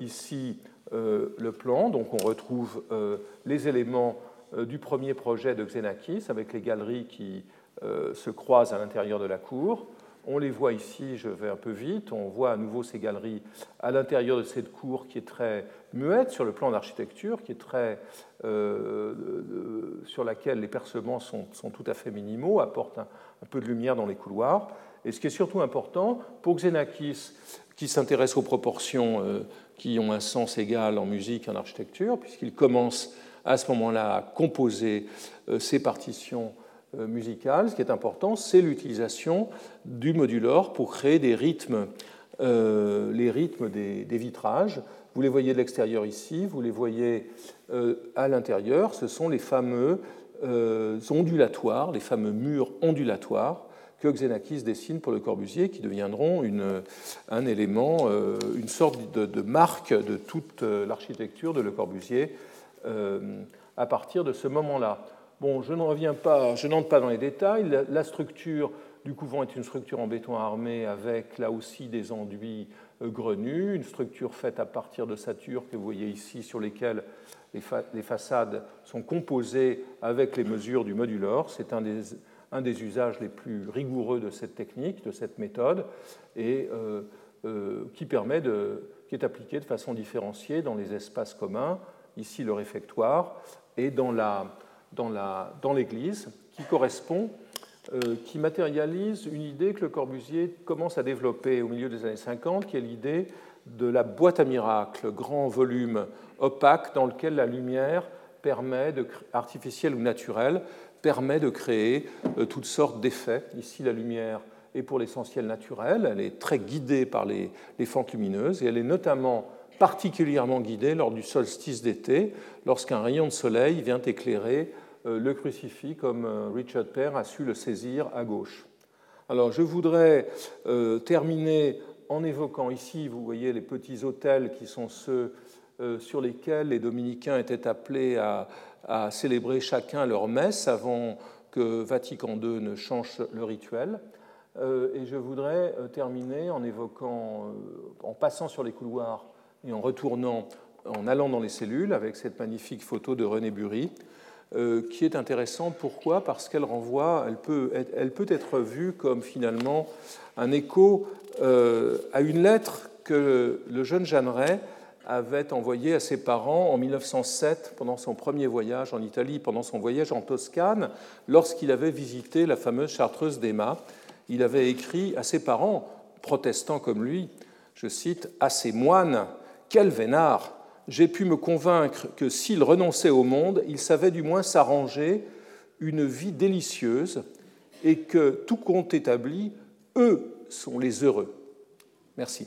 Ici, le plan, donc on retrouve euh, les éléments du premier projet de Xenakis avec les galeries qui se croisent à l'intérieur de la cour. On les voit ici, je vais un peu vite, on voit à nouveau ces galeries à l'intérieur de cette cour qui est très muette sur le plan d'architecture, qui est très, sur laquelle les percements sont, sont, tout à fait minimaux, apportent un, peu de lumière dans les couloirs. Et ce qui est surtout important, pour Xenakis, qui s'intéresse aux proportions euh, qui ont un sens égal en musique et en architecture, puisqu'il commence à ce moment-là à composer ses euh, partitions euh, musicales, ce qui est important, c'est l'utilisation du modulor pour créer des rythmes, les rythmes des, vitrages. Vous les voyez de l'extérieur ici, vous les voyez à l'intérieur, ce sont les fameux ondulatoires, les fameux murs ondulatoires que Xenakis dessine pour le Corbusier, qui deviendront un élément, euh, une sorte de, marque de toute euh, l'architecture de Le Corbusier euh, à partir de ce moment-là. Bon, je ne reviens pas, je n'entre pas dans les détails. La, structure du couvent est une structure en béton armé avec là aussi des enduits grenus, une structure faite à partir de satures que vous voyez ici sur lesquelles les, les façades sont composées avec les mesures du modulor. C'est un des un des usages les plus rigoureux de cette technique, de cette méthode, et euh, euh, qui, permet de, qui est appliqué de façon différenciée dans les espaces communs, ici le réfectoire, et dans l'église, qui correspond, euh, qui matérialise une idée que le Corbusier commence à développer au milieu des années 50, qui est l'idée de la boîte à miracles, grand volume opaque dans lequel la lumière permet, de, artificielle ou naturelle, permet de créer euh, toutes sortes d'effets. Ici, la lumière est pour l'essentiel naturelle, elle est très guidée par les, fentes lumineuses et elle est notamment particulièrement guidée lors du solstice d'été, lorsqu'un rayon de soleil vient éclairer euh, le crucifix comme euh, Richard Père a su le saisir à gauche. Alors je voudrais terminer en évoquant ici, vous voyez les petits hôtels qui sont ceux sur lesquels les dominicains étaient appelés à, à célébrer chacun leur messe avant que Vatican II ne change le rituel. Euh, et je voudrais euh, terminer en évoquant, euh, en passant sur les couloirs et en retournant, en allant dans les cellules, avec cette magnifique photo de René euh, qui est intéressante. Pourquoi? Parce qu'elle renvoie, elle peut, être, vue comme finalement un écho à une lettre que le jeune Jeanneret avait envoyée à ses parents en 1907 pendant son premier voyage en Italie, pendant son voyage en Toscane, lorsqu'il avait visité la fameuse chartreuse d'Emma. Il avait écrit à ses parents, protestant comme lui, je cite, à ces moines, quel vénard j'ai pu me convaincre que s'il renonçait au monde, il savait du moins s'arranger une vie délicieuse et que, tout compte établi, eux sont les heureux. Merci.